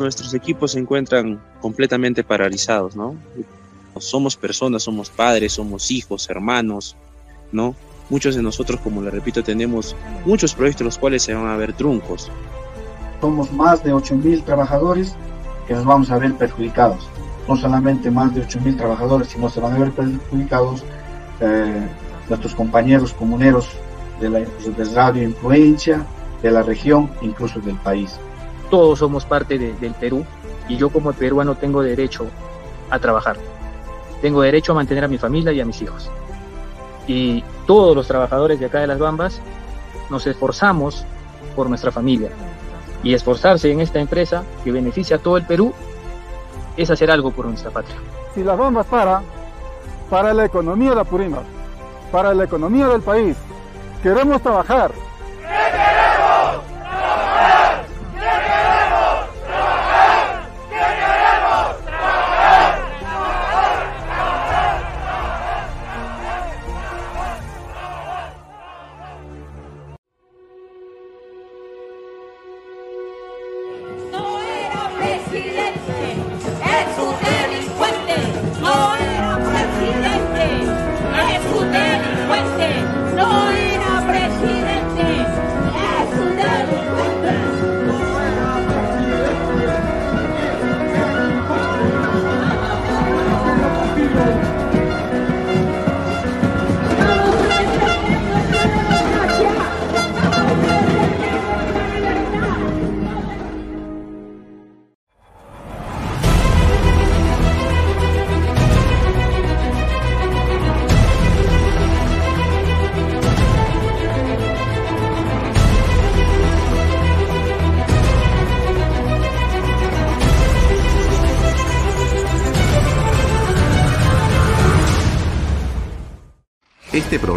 nuestros equipos se encuentran completamente paralizados, ¿no? Somos personas, somos padres, somos hijos, hermanos, ¿no? Muchos de nosotros, como le repito, tenemos muchos proyectos los cuales se van a ver truncos. Somos más de 8.000 trabajadores que nos vamos a ver perjudicados. No solamente más de 8.000 trabajadores, sino se van a ver perjudicados eh, nuestros compañeros comuneros de la de radio influencia, de la región, incluso del país. Todos somos parte del Perú y yo como peruano tengo derecho a trabajar. Tengo derecho a mantener a mi familia y a mis hijos. Y todos los trabajadores de acá de las Bambas nos esforzamos por nuestra familia. Y esforzarse en esta empresa que beneficia a todo el Perú es hacer algo por nuestra patria. Si las Bambas para, para la economía de la para la economía del país, queremos trabajar,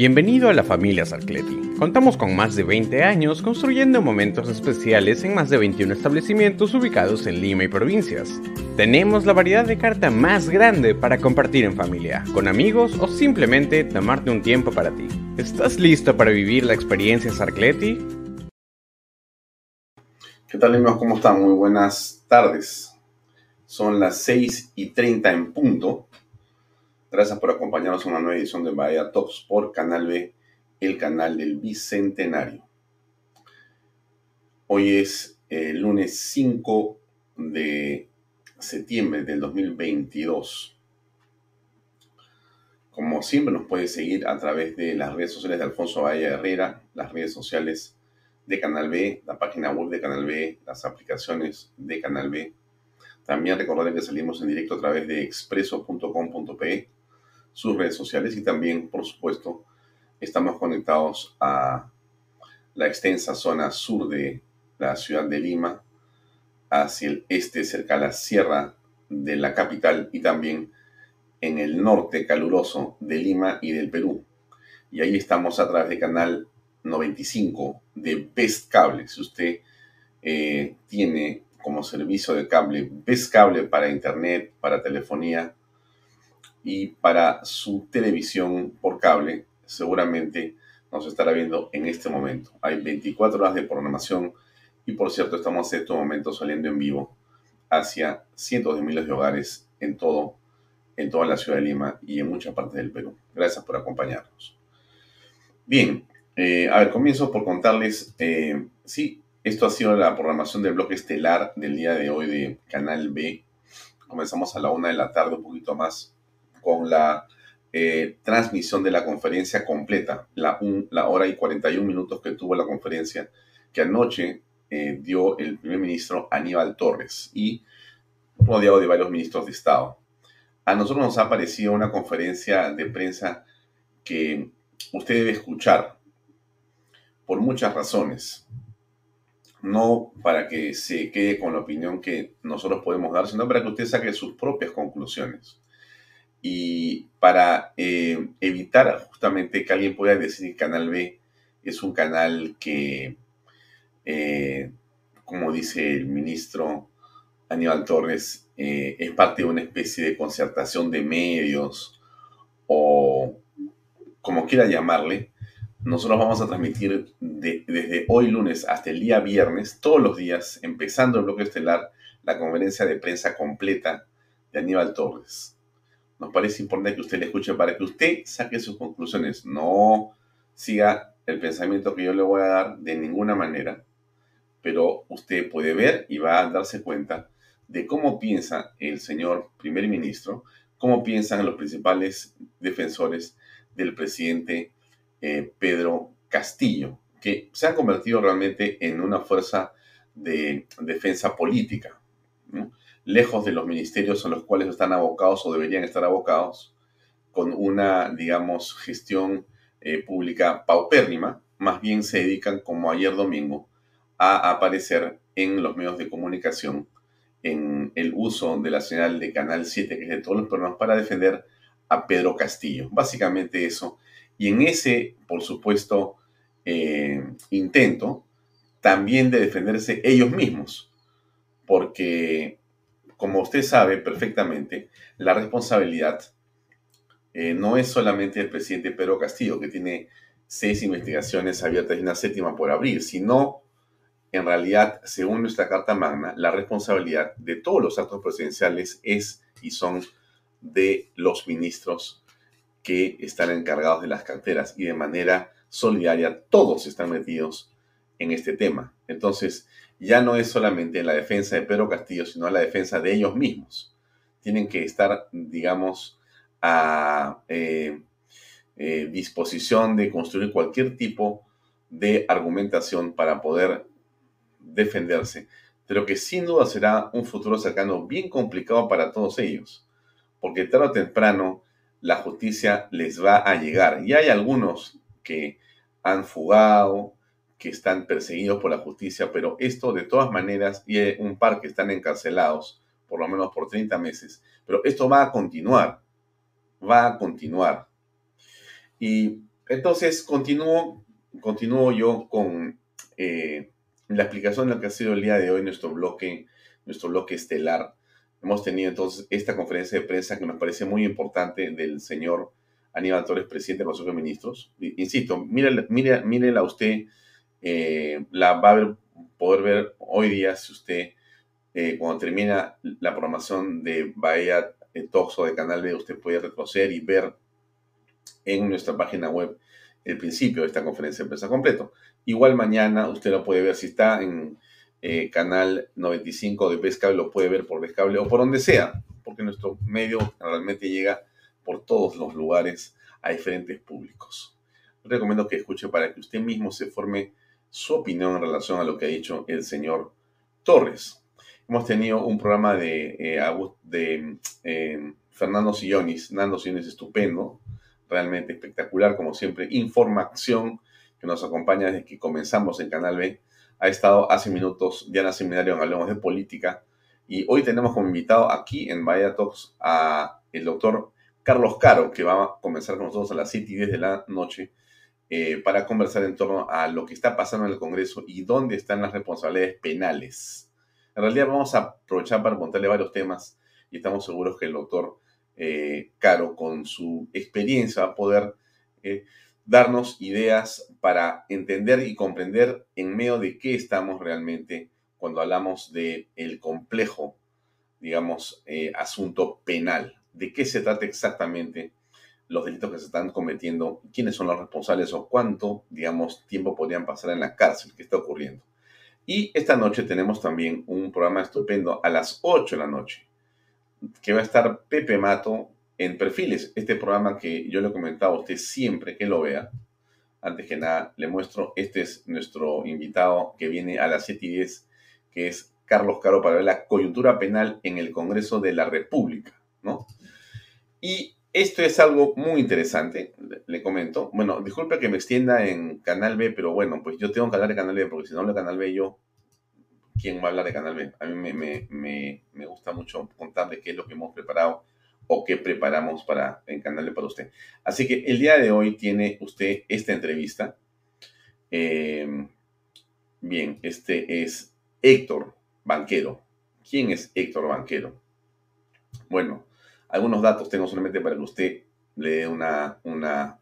Bienvenido a la familia Sarcleti. Contamos con más de 20 años construyendo momentos especiales en más de 21 establecimientos ubicados en Lima y provincias. Tenemos la variedad de carta más grande para compartir en familia, con amigos o simplemente tomarte un tiempo para ti. ¿Estás listo para vivir la experiencia Sarcleti? ¿Qué tal amigos? ¿Cómo están? Muy buenas tardes. Son las 6 y 30 en punto Gracias por acompañarnos en una nueva edición de Bahía Tops por Canal B, el canal del Bicentenario. Hoy es el lunes 5 de septiembre del 2022. Como siempre nos puede seguir a través de las redes sociales de Alfonso Bahía Herrera, las redes sociales de Canal B, la página web de Canal B, las aplicaciones de Canal B. También recordarles que salimos en directo a través de expreso.com.pe sus redes sociales y también, por supuesto, estamos conectados a la extensa zona sur de la ciudad de Lima, hacia el este, cerca de la sierra de la capital y también en el norte caluroso de Lima y del Perú. Y ahí estamos a través de canal 95 de Best Cable. Si usted eh, tiene como servicio de cable Best Cable para internet, para telefonía, y para su televisión por cable seguramente nos estará viendo en este momento. Hay 24 horas de programación y por cierto estamos en estos momentos saliendo en vivo hacia cientos de miles de hogares en todo, en toda la ciudad de Lima y en muchas partes del Perú. Gracias por acompañarnos. Bien, eh, a ver, comienzo por contarles, eh, sí, esto ha sido la programación del bloque estelar del día de hoy de Canal B. Comenzamos a la una de la tarde, un poquito más, con la eh, transmisión de la conferencia completa, la, la hora y 41 minutos que tuvo la conferencia, que anoche eh, dio el primer ministro Aníbal Torres y rodeado de varios ministros de Estado. A nosotros nos ha parecido una conferencia de prensa que usted debe escuchar por muchas razones no para que se quede con la opinión que nosotros podemos dar, sino para que usted saque sus propias conclusiones. Y para eh, evitar justamente que alguien pueda decir que Canal B es un canal que, eh, como dice el ministro Aníbal Torres, eh, es parte de una especie de concertación de medios o como quiera llamarle, nosotros vamos a transmitir desde hoy lunes hasta el día viernes, todos los días, empezando el bloque estelar, la conferencia de prensa completa de Aníbal Torres. Nos parece importante que usted le escuche para que usted saque sus conclusiones. No siga el pensamiento que yo le voy a dar de ninguna manera, pero usted puede ver y va a darse cuenta de cómo piensa el señor primer ministro, cómo piensan los principales defensores del presidente eh, Pedro Castillo, que se ha convertido realmente en una fuerza de defensa política, lejos de los ministerios en los cuales están abocados o deberían estar abocados, con una, digamos, gestión eh, pública paupérrima, más bien se dedican, como ayer domingo, a aparecer en los medios de comunicación en el uso de la señal de Canal 7, que es de todos los programas, para defender a Pedro Castillo. Básicamente eso y en ese, por supuesto, eh, intento, también de defenderse ellos mismos, porque, como usted sabe perfectamente, la responsabilidad eh, no es solamente del presidente Pedro Castillo, que tiene seis investigaciones abiertas y una séptima por abrir, sino, en realidad, según nuestra Carta Magna, la responsabilidad de todos los actos presidenciales es y son de los ministros que están encargados de las carteras y de manera solidaria todos están metidos en este tema. Entonces, ya no es solamente la defensa de Pedro Castillo, sino la defensa de ellos mismos. Tienen que estar, digamos, a eh, eh, disposición de construir cualquier tipo de argumentación para poder defenderse. Pero que sin duda será un futuro cercano bien complicado para todos ellos, porque tarde o temprano la justicia les va a llegar. Y hay algunos que han fugado, que están perseguidos por la justicia, pero esto de todas maneras, y hay un par que están encarcelados, por lo menos por 30 meses, pero esto va a continuar, va a continuar. Y entonces continúo, continúo yo con eh, la explicación de lo que ha sido el día de hoy nuestro bloque, nuestro bloque estelar Hemos tenido entonces esta conferencia de prensa que nos parece muy importante del señor Aníbal Torres, presidente del Consejo de Ministros. Insisto, mírela, usted, eh, la va a poder ver hoy día si usted, eh, cuando termina la programación de Bahía eh, Toxo de Canal B, usted puede retroceder y ver en nuestra página web el principio de esta conferencia de prensa completo. Igual mañana usted lo puede ver si está en eh, canal 95 de Pescable, lo puede ver por Pescable o por donde sea, porque nuestro medio realmente llega por todos los lugares a diferentes públicos. recomiendo que escuche para que usted mismo se forme su opinión en relación a lo que ha dicho el señor Torres. Hemos tenido un programa de, eh, de eh, Fernando Sillonis, Nando Sillonis estupendo, realmente espectacular, como siempre, información que nos acompaña desde que comenzamos en Canal B ha estado hace minutos Diana Seminario en Hablemos de Política. Y hoy tenemos como invitado aquí en Bahía Talks a el doctor Carlos Caro, que va a comenzar con nosotros a las 7 y 10 de la noche eh, para conversar en torno a lo que está pasando en el Congreso y dónde están las responsabilidades penales. En realidad vamos a aprovechar para contarle varios temas y estamos seguros que el doctor eh, Caro, con su experiencia, va a poder eh, darnos ideas para entender y comprender en medio de qué estamos realmente cuando hablamos de el complejo, digamos, asunto penal. ¿De qué se trata exactamente los delitos que se están cometiendo? ¿Quiénes son los responsables o cuánto, digamos, tiempo podrían pasar en la cárcel? ¿Qué está ocurriendo? Y esta noche tenemos también un programa estupendo a las 8 de la noche, que va a estar Pepe Mato en Perfiles, este programa que yo le he comentado a usted siempre que lo vea. Antes que nada, le muestro, este es nuestro invitado que viene a las 7 y 10, que es Carlos Caro para ver la coyuntura penal en el Congreso de la República, ¿no? Y esto es algo muy interesante, le, comento. Bueno, disculpe que me extienda en Canal B, pero bueno, pues yo tengo que hablar de Canal B, porque si no hablo de Canal B, yo, ¿quién va a hablar de Canal B? A mí me, me, me, gusta mucho contarle qué es lo que hemos preparado o qué preparamos para, en Canal B para usted. Así que el día de hoy tiene usted esta entrevista. Em, bien, este es Héctor Banquero. ¿Quién es Héctor Banquero? Bueno, algunos datos tengo solamente para que usted le dé una, una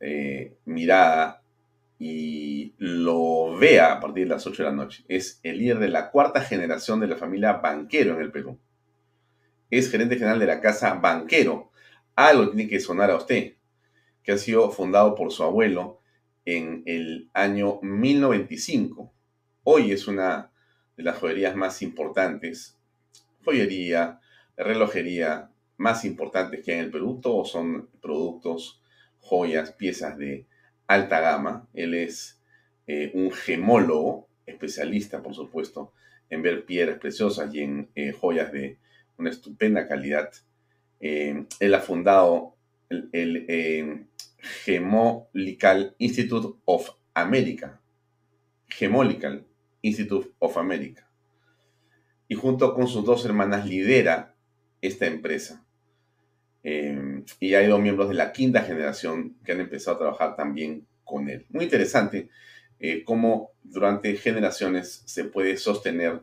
eh, mirada y lo vea a partir de las 8 de la noche. Es el líder de la cuarta generación de la familia Banquero en el Perú. Es gerente general de la casa Banquero. Algo tiene que sonar a usted, que ha sido fundado por su abuelo en el año 1095. Hoy es una de las joyerías más importantes. Joyería, relojería, más importantes que hay en el Perú. Todos son productos, joyas, piezas de alta gama. Él es eh, un gemólogo, especialista, por supuesto, en ver piedras preciosas y en eh, joyas de una estupenda calidad. Eh, él ha fundado el, el Gemolical Institute of America. Gemolical Institute of America. Y junto con sus dos hermanas lidera esta empresa. Em, y hay dos miembros de la quinta generación que han empezado a trabajar también con él. Muy interesante eh, cómo durante generaciones se puede sostener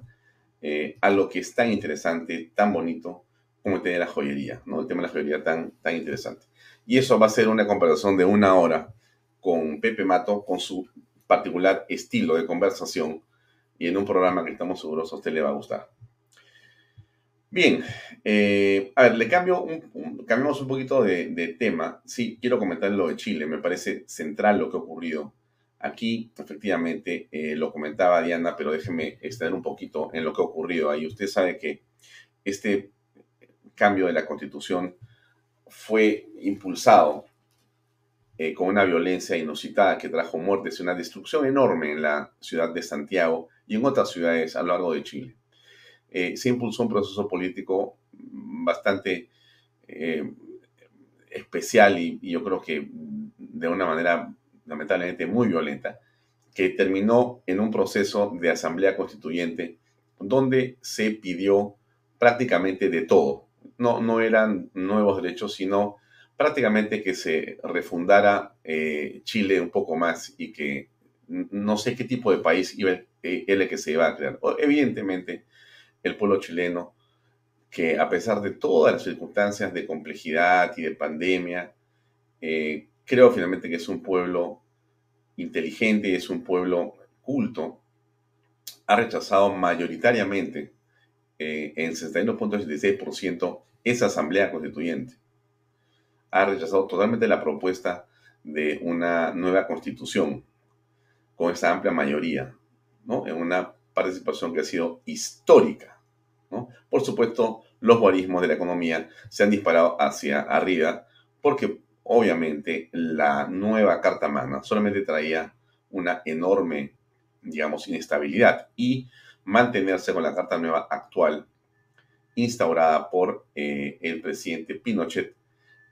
eh, algo que es tan interesante, tan bonito, como de la joyería, ¿no? El tema de la joyería tan, tan interesante. Y eso va a ser una conversación de una hora con Pepe Mato, con su particular estilo de conversación, y en un programa que estamos seguros a usted le va a gustar. Bien, eh, a ver, le cambio un, cambiamos un poquito de, tema. Sí, quiero comentar lo de Chile. Me parece central lo que ha ocurrido. Aquí, efectivamente, eh, lo comentaba Diana, pero déjeme extender un poquito en lo que ha ocurrido ahí. Usted sabe que este cambio de la constitución fue impulsado eh, con una violencia inusitada que trajo muertes y una destrucción enorme en la ciudad de Santiago y en otras ciudades a lo largo de Chile. Eh, se impulsó un proceso político bastante eh, especial y, yo creo que de una manera lamentablemente muy violenta, que terminó en un proceso de asamblea constituyente donde se pidió prácticamente de todo. No, no eran nuevos derechos, sino prácticamente que se refundara eh, Chile un poco más y que no sé qué tipo de país iba el que se iba a crear. Evidentemente, el pueblo chileno, que a pesar de todas las circunstancias de complejidad y de pandemia, eh, creo finalmente que es un pueblo inteligente y es un pueblo culto, ha rechazado mayoritariamente eh, en 61.76% esa asamblea constituyente. Ha rechazado totalmente la propuesta de una nueva constitución con esa amplia mayoría, ¿no? En una participación que ha sido histórica. Por supuesto, los guarismos de la economía se han disparado hacia arriba porque obviamente la nueva Carta Magna solamente traía una enorme, digamos, inestabilidad y mantenerse con la Carta Nueva actual instaurada por eh, el presidente Pinochet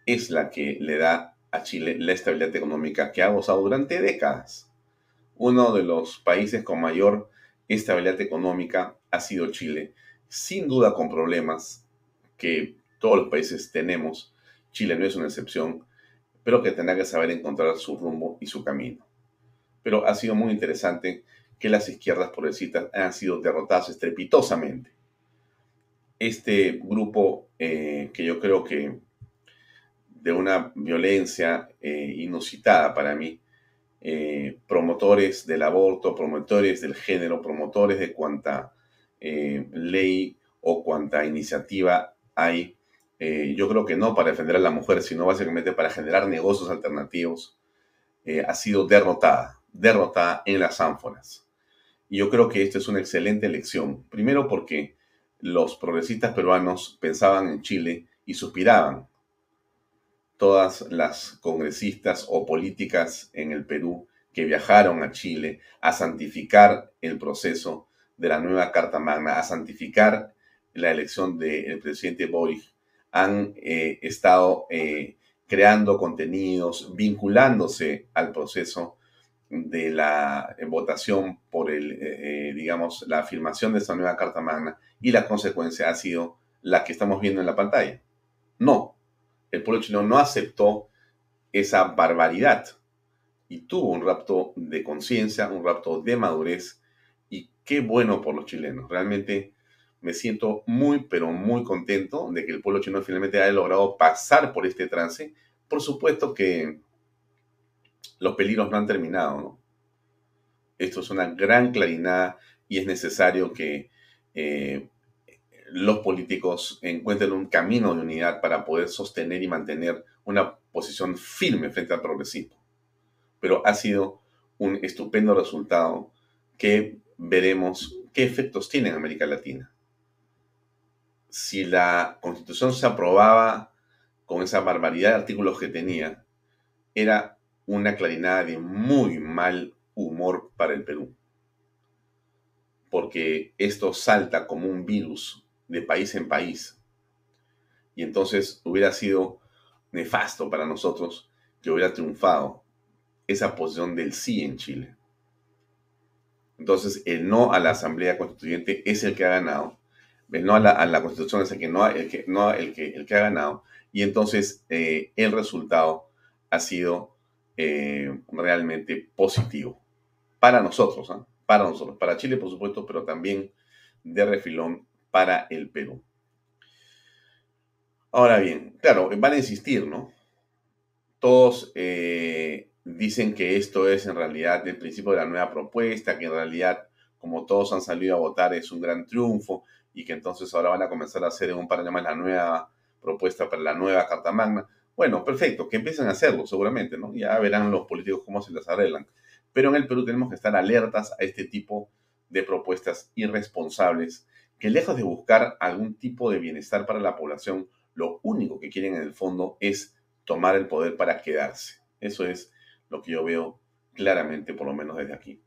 es la que le da a Chile la estabilidad económica que ha gozado durante décadas. Uno de los países con mayor estabilidad económica ha sido Chile sin duda con problemas que todos los países tenemos. Chile no es una excepción, pero que tendrá que saber encontrar su rumbo y su camino. Pero ha sido muy interesante que las izquierdas progresistas han sido derrotadas estrepitosamente. Este grupo eh, que yo creo que de una violencia eh, inusitada para mí, eh, promotores del aborto, promotores del género, promotores de cuanta eh, ley o cuanta iniciativa hay, eh, yo creo que no para defender a la mujer, sino básicamente para generar negocios alternativos, eh, ha sido derrotada, derrotada en las ánforas. Y yo creo que esta es una excelente elección. Primero porque los progresistas peruanos pensaban en Chile y suspiraban. Todas las congresistas o políticas en el Perú que viajaron a Chile a santificar el proceso de la nueva Carta Magna, a santificar la elección del presidente Boric, han eh, estado eh, creando contenidos, vinculándose al proceso de la votación por el, eh, digamos, la afirmación de esta nueva Carta Magna y la consecuencia ha sido la que estamos viendo en la pantalla. No, el pueblo chileno no aceptó esa barbaridad y tuvo un rapto de conciencia, un rapto de madurez qué bueno por los chilenos. Realmente me siento muy, pero muy contento de que el pueblo chileno finalmente haya logrado pasar por este trance. Por supuesto que los peligros no han terminado. Esto es una gran claridad y es necesario que eh, los políticos encuentren un camino de unidad para poder sostener y mantener una posición firme frente al progresismo. Pero ha sido un estupendo resultado que veremos qué efectos tiene en América Latina si la constitución se aprobaba con esa barbaridad de artículos que tenía, era una clarinada de muy mal humor para el Perú. Porque esto salta como un virus de país en país. Y entonces hubiera sido nefasto para nosotros que hubiera triunfado esa posición del sí en Chile. Entonces el no a la Asamblea Constituyente es el que ha ganado no a la, constitución es el que no, el que, no el, que, el que ha ganado, y entonces eh, el resultado ha sido eh, realmente positivo para nosotros, ¿ah? para nosotros, para Chile por supuesto, pero también de refilón para el Perú. Ahora bien, claro, van a insistir, ¿no? Todos eh, dicen que esto es en realidad el principio de la nueva propuesta, que en realidad, como todos han salido a votar, es un gran triunfo, y que entonces ahora van a comenzar a hacer en un par de la nueva propuesta para la nueva Carta Magna. Bueno, perfecto, que empiecen a hacerlo seguramente, ¿no? Ya verán los políticos cómo se las arreglan. Pero en el Perú tenemos que estar alertas a este tipo de propuestas irresponsables que lejos de buscar algún tipo de bienestar para la población, lo único que quieren en el fondo es tomar el poder para quedarse. Eso es lo que yo veo claramente, por lo menos desde aquí.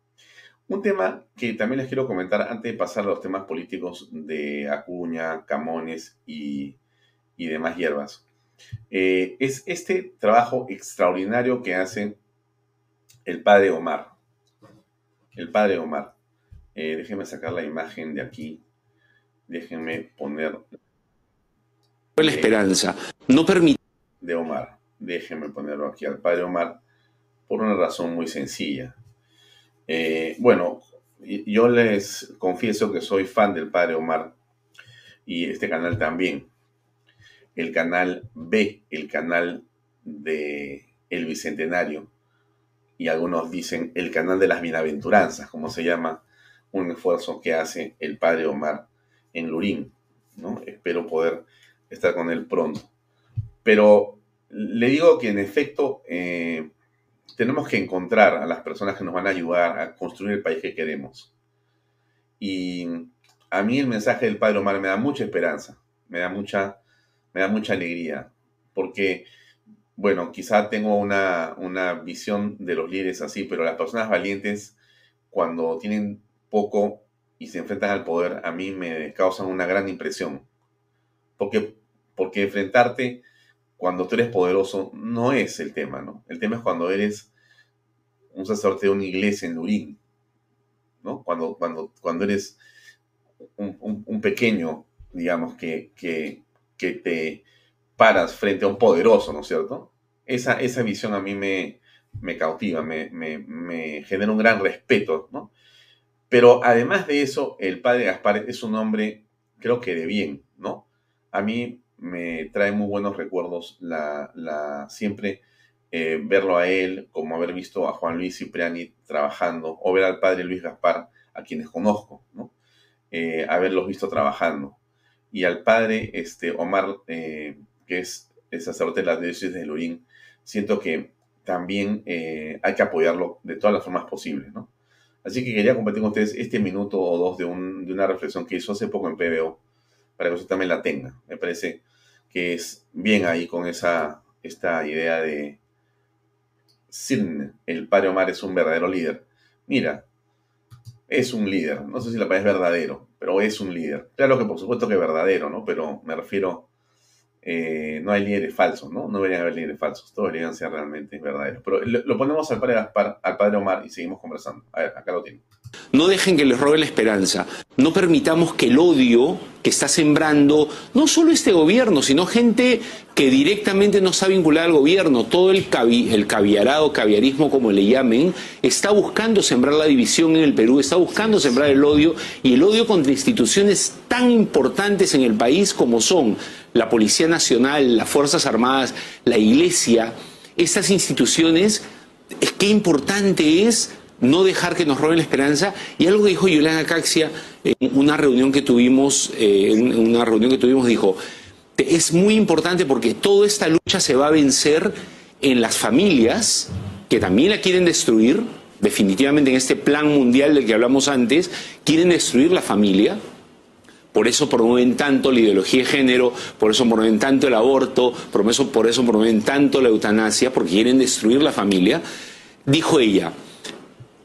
Un tema que también les quiero comentar antes de pasar a los temas políticos de Acuña, Camones y, demás hierbas, eh, es este trabajo extraordinario que hace el padre Omar. El padre Omar. Eh, déjenme sacar la imagen de aquí. Déjenme poner. La esperanza. No permite. De Omar. Déjenme ponerlo aquí al padre Omar por una razón muy sencilla. Eh, bueno, yo les confieso que soy fan del padre Omar y este canal también. El canal B, el canal de El Bicentenario. Y algunos dicen el canal de las bienaventuranzas, como se llama un esfuerzo que hace el padre Omar en Lurín. ¿no? Espero poder estar con él pronto. Pero le digo que en efecto eh, tenemos que encontrar a las personas que nos van a ayudar a construir el país que queremos. Y a mí el mensaje del Padre Omar me da mucha esperanza, me da mucha, me da mucha alegría, porque, bueno, quizá tengo una, una visión de los líderes así, pero las personas valientes, cuando tienen poco y se enfrentan al poder, a mí me causan una gran impresión. Porque, porque enfrentarte cuando tú eres poderoso no es el tema, ¿no? El tema es cuando eres un sacerdote de una iglesia en Lurín, ¿no? Cuando, cuando, cuando eres un, pequeño, digamos, que, que, te paras frente a un poderoso, ¿no es cierto? Esa, esa visión a mí me, me cautiva, me, me, genera un gran respeto, ¿no? Pero además de eso, el padre Gaspar es un hombre, creo que de bien, ¿no? A mí me trae muy buenos recuerdos la, la, siempre eh, verlo a él, como haber visto a Juan Luis Cipriani trabajando, o ver al padre Luis Gaspar, a quienes conozco, ¿no? Eh, haberlos visto trabajando. Y al padre este, Omar, eh, que es el sacerdote de la diócesis de Lurín, siento que también hay que apoyarlo de todas las formas posibles, ¿no? Así que quería compartir con ustedes este minuto o dos de, de una reflexión que hizo hace poco en PBO, para que usted también la tenga. Me parece que es bien ahí con esa, esta idea de Sin, el padre Omar es un verdadero líder. Mira, es un líder. No sé si la palabra es verdadero, pero es un líder. Claro que por supuesto que es verdadero, ¿no? Pero me refiero eh, no hay líderes falsos, ¿no? No deberían haber líderes falsos, todos deberían ser realmente verdaderos. Pero lo, ponemos al padre al padre Omar y seguimos conversando. A ver, acá lo tiene. No dejen que les roben la esperanza. No permitamos que el odio que está sembrando no solo este gobierno, sino gente que directamente no está vinculada al gobierno, todo el, cavi, el caviarado, caviarismo como le llamen, está buscando sembrar la división en el Perú, está buscando sembrar el odio y el odio contra instituciones tan importantes en el país como son la Policía Nacional, las Fuerzas Armadas, la Iglesia, estas instituciones, es qué importante es no dejar que nos roben la esperanza. Y algo que dijo Yolanda Caxia en una reunión que tuvimos, eh, en una reunión que tuvimos, dijo, es muy importante porque toda esta lucha se va a vencer en las familias que también la quieren destruir, definitivamente en este plan mundial del que hablamos antes, quieren destruir la familia, por eso promueven tanto la ideología de género, por eso promueven tanto el aborto, por eso, por eso promueven tanto la eutanasia, porque quieren destruir la familia. Dijo ella,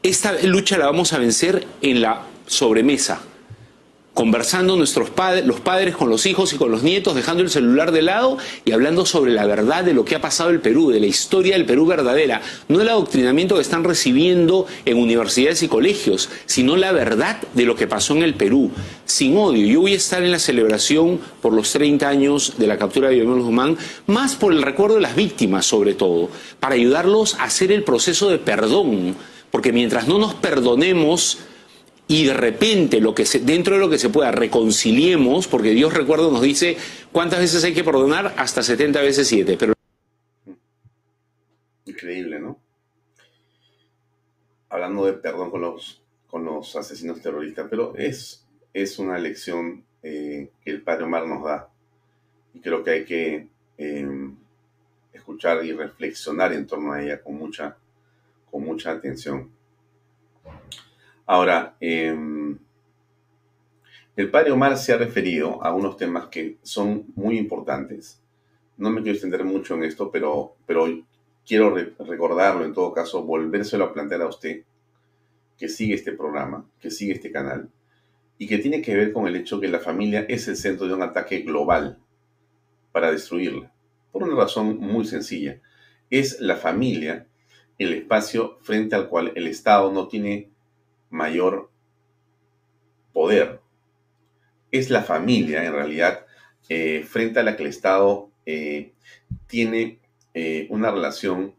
esta lucha la vamos a vencer en la sobremesa, conversando nuestros padres, los padres con los hijos y con los nietos, dejando el celular de lado y hablando sobre la verdad de lo que ha pasado en el Perú, de la historia del Perú verdadera, no el adoctrinamiento que están recibiendo en universidades y colegios, sino la verdad de lo que pasó en el Perú, sin odio. Yo voy a estar en la celebración por los 30 años de la captura de Guillermo Guzmán, más por el recuerdo de las víctimas sobre todo, para ayudarlos a hacer el proceso de perdón, porque mientras no nos perdonemos, y de repente dentro de lo que se pueda reconciliemos, porque Dios recuerdo nos dice cuántas veces hay que perdonar, hasta 70 veces 7. Pero... Increíble, ¿no? Hablando de perdón con los, asesinos terroristas, pero es, una lección eh, que el Padre Omar nos da. Y creo que hay que em, escuchar y reflexionar en torno a ella con mucha atención. Ahora, em, el padre Omar se ha referido a unos temas que son muy importantes. No me quiero extender mucho en esto, pero, pero quiero recordarlo, en todo caso, volvérselo a plantear a usted, que sigue este programa, que sigue este canal, y que tiene que ver con el hecho que la familia es el centro de un ataque global para destruirla. Por una razón muy sencilla. Es la familia el espacio frente al cual el Estado no tiene mayor poder. Es la familia, en realidad, eh, frente a la que el Estado eh, tiene eh, una relación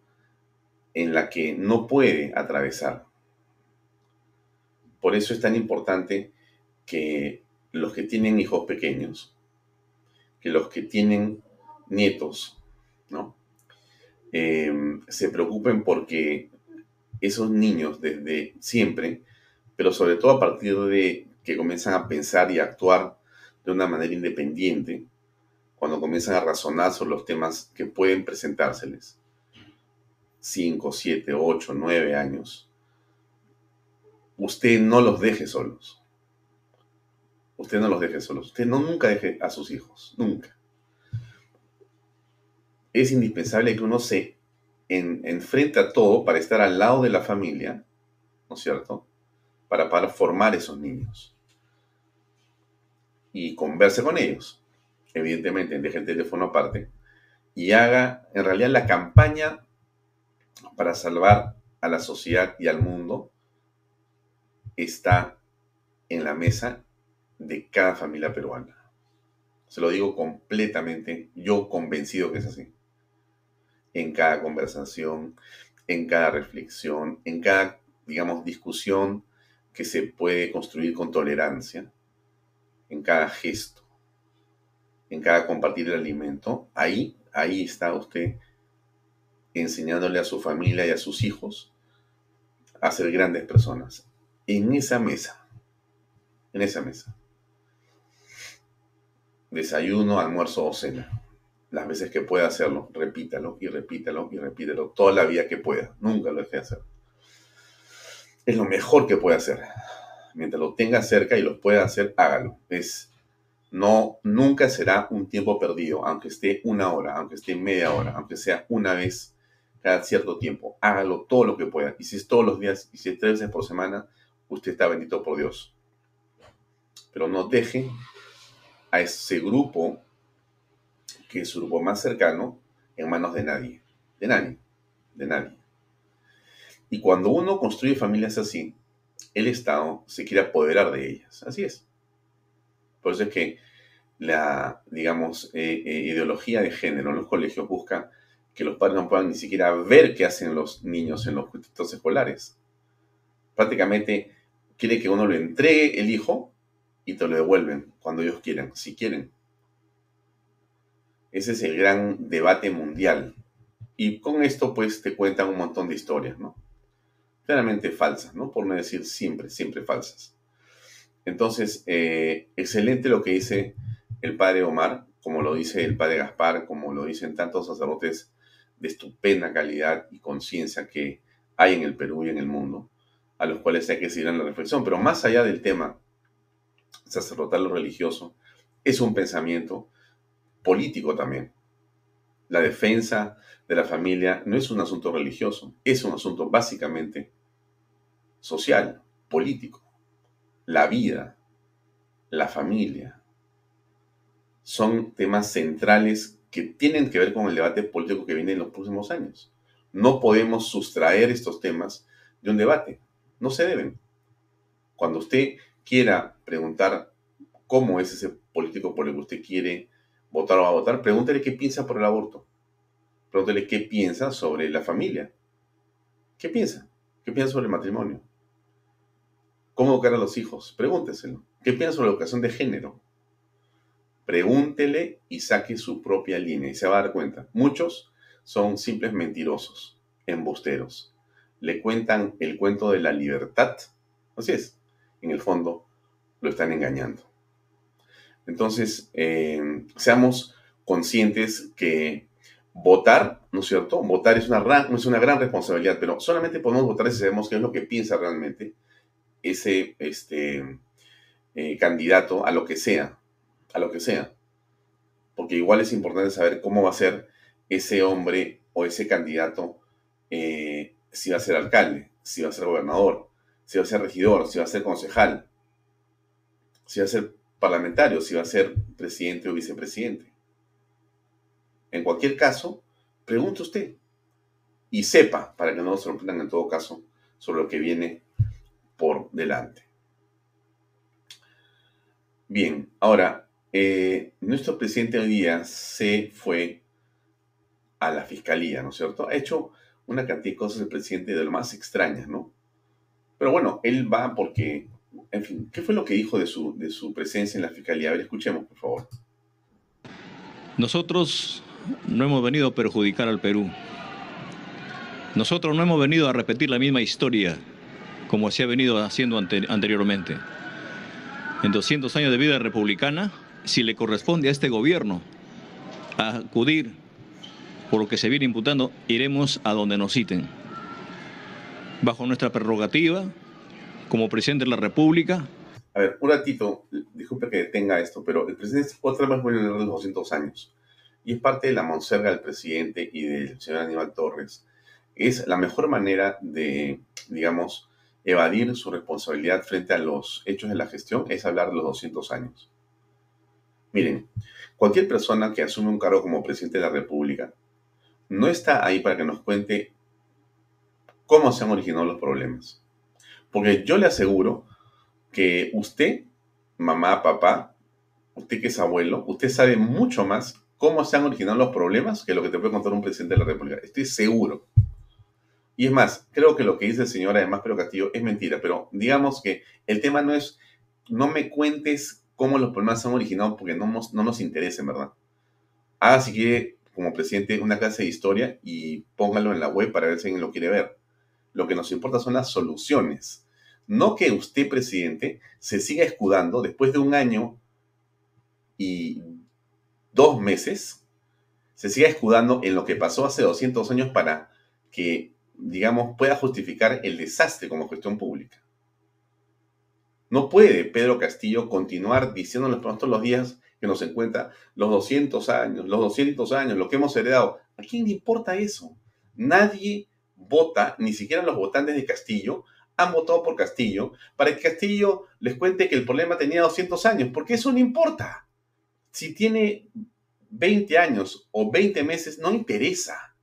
en la que no puede atravesar. Por eso es tan importante que los que tienen hijos pequeños, que los que tienen nietos, ¿no? se preocupen porque esos niños desde siempre pero sobre todo a partir de que comienzan a pensar y a actuar de una manera independiente, cuando comienzan a razonar sobre los temas que pueden presentárseles. 5, 7, 8, 9 años. Usted no los deje solos. Usted no los deje solos. Usted no nunca deje a sus hijos. Nunca. Es indispensable que uno se enfrente a todo para estar al lado de la familia, ¿no es cierto? Para, formar esos niños. Y converse con ellos, evidentemente, deje el teléfono aparte, y haga en realidad la campaña para salvar a la sociedad y al mundo está en la mesa de cada familia peruana. Se lo digo completamente, yo convencido que es así. En cada conversación, en cada reflexión, en cada, digamos, discusión que se puede construir con tolerancia en cada gesto, en cada compartir el alimento, ahí, ahí está usted enseñándole a su familia y a sus hijos a ser grandes personas. En esa mesa, en esa mesa. Desayuno, almuerzo o cena. Las veces que pueda hacerlo, repítalo y repítalo y repítalo toda la vida que pueda. Nunca lo deje de hacer. Es lo mejor que puede hacer. Mientras lo tenga cerca y lo pueda hacer, hágalo. Es, no, nunca será un tiempo perdido, aunque esté una hora, aunque esté media hora, aunque sea una vez cada cierto tiempo. Hágalo todo lo que pueda. Y si es todos los días y si es tres veces por semana, usted está bendito por Dios. Pero no deje a ese grupo, que es su grupo más cercano, en manos de nadie. De nadie. De nadie. Y cuando uno construye familias así, el Estado se quiere apoderar de ellas. Así es. Por eso es que la, digamos, eh, eh, ideología de género en los colegios busca que los padres no puedan ni siquiera ver qué hacen los niños en los institutos escolares. Prácticamente quiere que uno le entregue el hijo y te lo devuelven cuando ellos quieran, si quieren. Ese es el gran debate mundial. Y con esto, pues, te cuentan un montón de historias, ¿no? Claramente falsas, ¿no? Por no decir siempre, siempre falsas. Entonces, eh, excelente lo que dice el padre Omar, como lo dice el padre Gaspar, como lo dicen tantos sacerdotes de estupenda calidad y conciencia que hay en el Perú y en el mundo, a los cuales hay que seguir en la reflexión. Pero más allá del tema sacerdotal o religioso, es un pensamiento político también. La defensa de la familia no es un asunto religioso, es un asunto básicamente social, político. La vida, la familia, son temas centrales que tienen que ver con el debate político que viene en los próximos años. No podemos sustraer estos temas de un debate. No se deben. Cuando usted quiera preguntar cómo es ese político por el que usted quiere votar o va a votar, pregúntele qué piensa por el aborto. Pregúntele qué piensa sobre la familia. ¿Qué piensa? ¿Qué piensa sobre el matrimonio? ¿Cómo educar a los hijos? Pregúnteselo. ¿Qué piensa sobre la educación de género? Pregúntele y saque su propia línea y se va a dar cuenta. Muchos son simples mentirosos, embusteros. Le cuentan el cuento de la libertad. Así es. En el fondo lo están engañando. Entonces, eh, seamos conscientes que votar, ¿no es cierto? Votar es una, gran responsabilidad, pero solamente podemos votar si sabemos qué es lo que piensa realmente ese este, eh, candidato a lo que sea, a lo que sea. Porque igual es importante saber cómo va a ser ese hombre o ese candidato, eh, si va a ser alcalde, si va a ser gobernador, si va a ser regidor, si va a ser concejal, si va a ser si va a ser presidente o vicepresidente. En cualquier caso, pregunte usted y sepa, para que no nos sorprendan en todo caso, sobre lo que viene por delante. Bien, ahora, eh, nuestro presidente hoy día se fue a la fiscalía, ¿no es cierto? Ha hecho una cantidad de cosas el presidente de lo más extrañas, ¿no? Pero bueno, él va porque, en fin, ¿qué fue lo que dijo de su, de su presencia en la fiscalía? A ver, escuchemos, por favor. Nosotros no hemos venido a perjudicar al Perú. Nosotros no hemos venido a repetir la misma historia como se ha venido haciendo anteriormente. En 200 años de vida republicana, si le corresponde a este gobierno acudir por lo que se viene imputando, iremos a donde nos citen. Bajo nuestra prerrogativa, como presidente de la República. A ver, un ratito, disculpe que detenga esto, pero el presidente otra vez vuelve a los 200 años y es parte de la monserga del presidente y del señor Aníbal Torres. Es la mejor manera de, digamos, evadir su responsabilidad frente a los hechos de la gestión, es hablar de los 200 años. Miren, cualquier persona que asume un cargo como presidente de la República no está ahí para que nos cuente cómo se han originado los problemas. Porque yo le aseguro que usted, mamá, papá, usted que es abuelo, usted sabe mucho más cómo se han originado los problemas que lo que te puede contar un presidente de la República. Estoy seguro. Y es más, creo que lo que dice el señor además Pedro Castillo es mentira, pero digamos que el tema no es, no me cuentes cómo los problemas se han originado porque no nos, no interesa, ¿verdad? Haga si quiere, como presidente, una clase de historia y póngalo en la web para ver si alguien lo quiere ver. Lo que nos importa son las soluciones. No que usted, presidente, se siga escudando después de un año y dos meses se siga escudando en lo que pasó hace 200 años para que digamos, pueda justificar el desastre como cuestión pública. No puede Pedro Castillo continuar diciéndonos todos los días que nos encuentra los 200 años, los 200 años, lo que hemos heredado. ¿A quién le importa eso? Nadie vota, ni siquiera los votantes de Castillo, han votado por Castillo para que Castillo les cuente que el problema tenía 200 años, porque eso no importa. Si tiene 20 años o 20 meses, no interesa.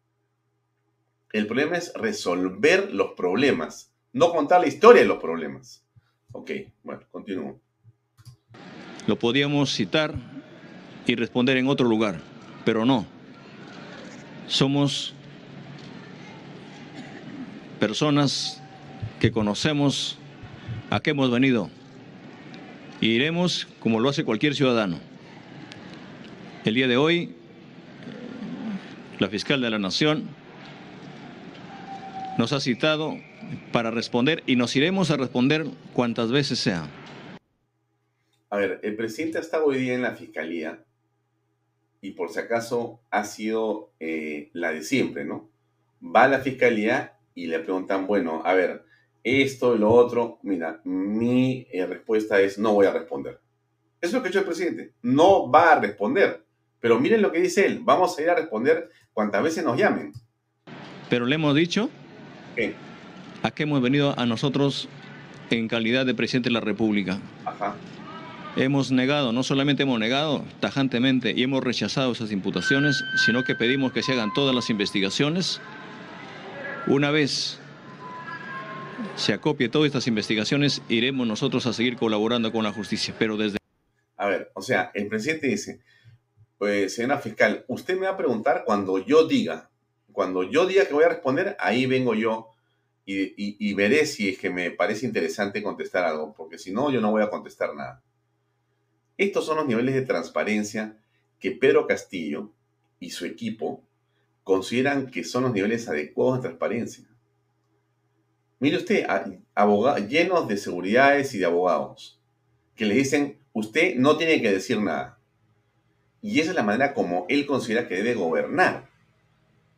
El problema es resolver los problemas, no contar la historia de los problemas. Ok, bueno, continúo. Lo podíamos citar y responder en otro lugar, pero no. Somos personas que conocemos a qué hemos venido. Y iremos como lo hace cualquier ciudadano. El día de hoy, la fiscal de la Nación nos ha citado para responder y nos iremos a responder cuantas veces sea. A ver, el presidente ha estado hoy día en la fiscalía y por si acaso ha sido eh, la de siempre, ¿no? Va a la fiscalía y le preguntan, bueno, a ver, esto y lo otro. Mira, mi eh, respuesta es no voy a responder. Eso es lo que ha hecho el presidente. No va a responder. Pero miren lo que dice él. Vamos a ir a responder cuantas veces nos llamen. Pero le hemos dicho ¿Qué? a qué hemos venido a nosotros en calidad de presidente de la República. Ajá hemos negado, no solamente hemos negado tajantemente y hemos rechazado esas imputaciones, sino que pedimos que se hagan todas las investigaciones. Una vez se acopie todas estas investigaciones, iremos nosotros a seguir colaborando con la justicia, pero desde... A ver, o sea, el presidente dice, pues señora fiscal, usted me va a preguntar cuando yo diga, cuando yo diga que voy a responder, ahí vengo yo y, y veré si es que me parece interesante contestar algo, porque si no, yo no voy a contestar nada. Estos son los niveles de transparencia que Pedro Castillo y su equipo consideran que son los niveles adecuados de transparencia. Mire usted, llenos de seguridades y de abogados que le dicen, usted no tiene que decir nada. Y esa es la manera como él considera que debe gobernar.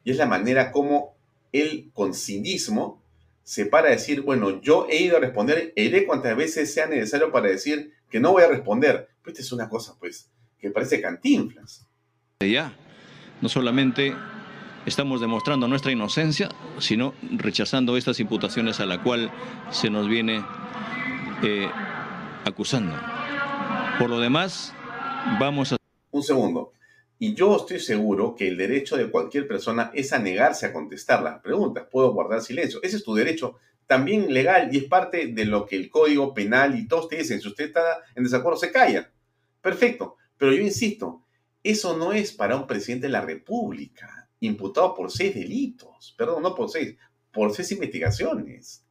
Y es la manera como él con cinismo se para a decir, bueno, yo he ido a responder, iré cuantas veces sea necesario para decir que no voy a responder. Pues esta es una cosa, pues, que parece cantinflas. Ya, no solamente estamos demostrando nuestra inocencia, sino rechazando estas imputaciones a la cual se nos viene eh, acusando. Por lo demás, vamos a... Un segundo. Y yo estoy seguro que el derecho de cualquier persona es a negarse a contestar las preguntas. Puedo guardar silencio. Ese es tu derecho también legal y es parte de lo que el Código Penal y todos te dicen. Si usted está en desacuerdo, se calla. Perfecto. Pero yo insisto, eso no es para un presidente de la República imputado por seis delitos. Perdón, no por seis, por seis investigaciones.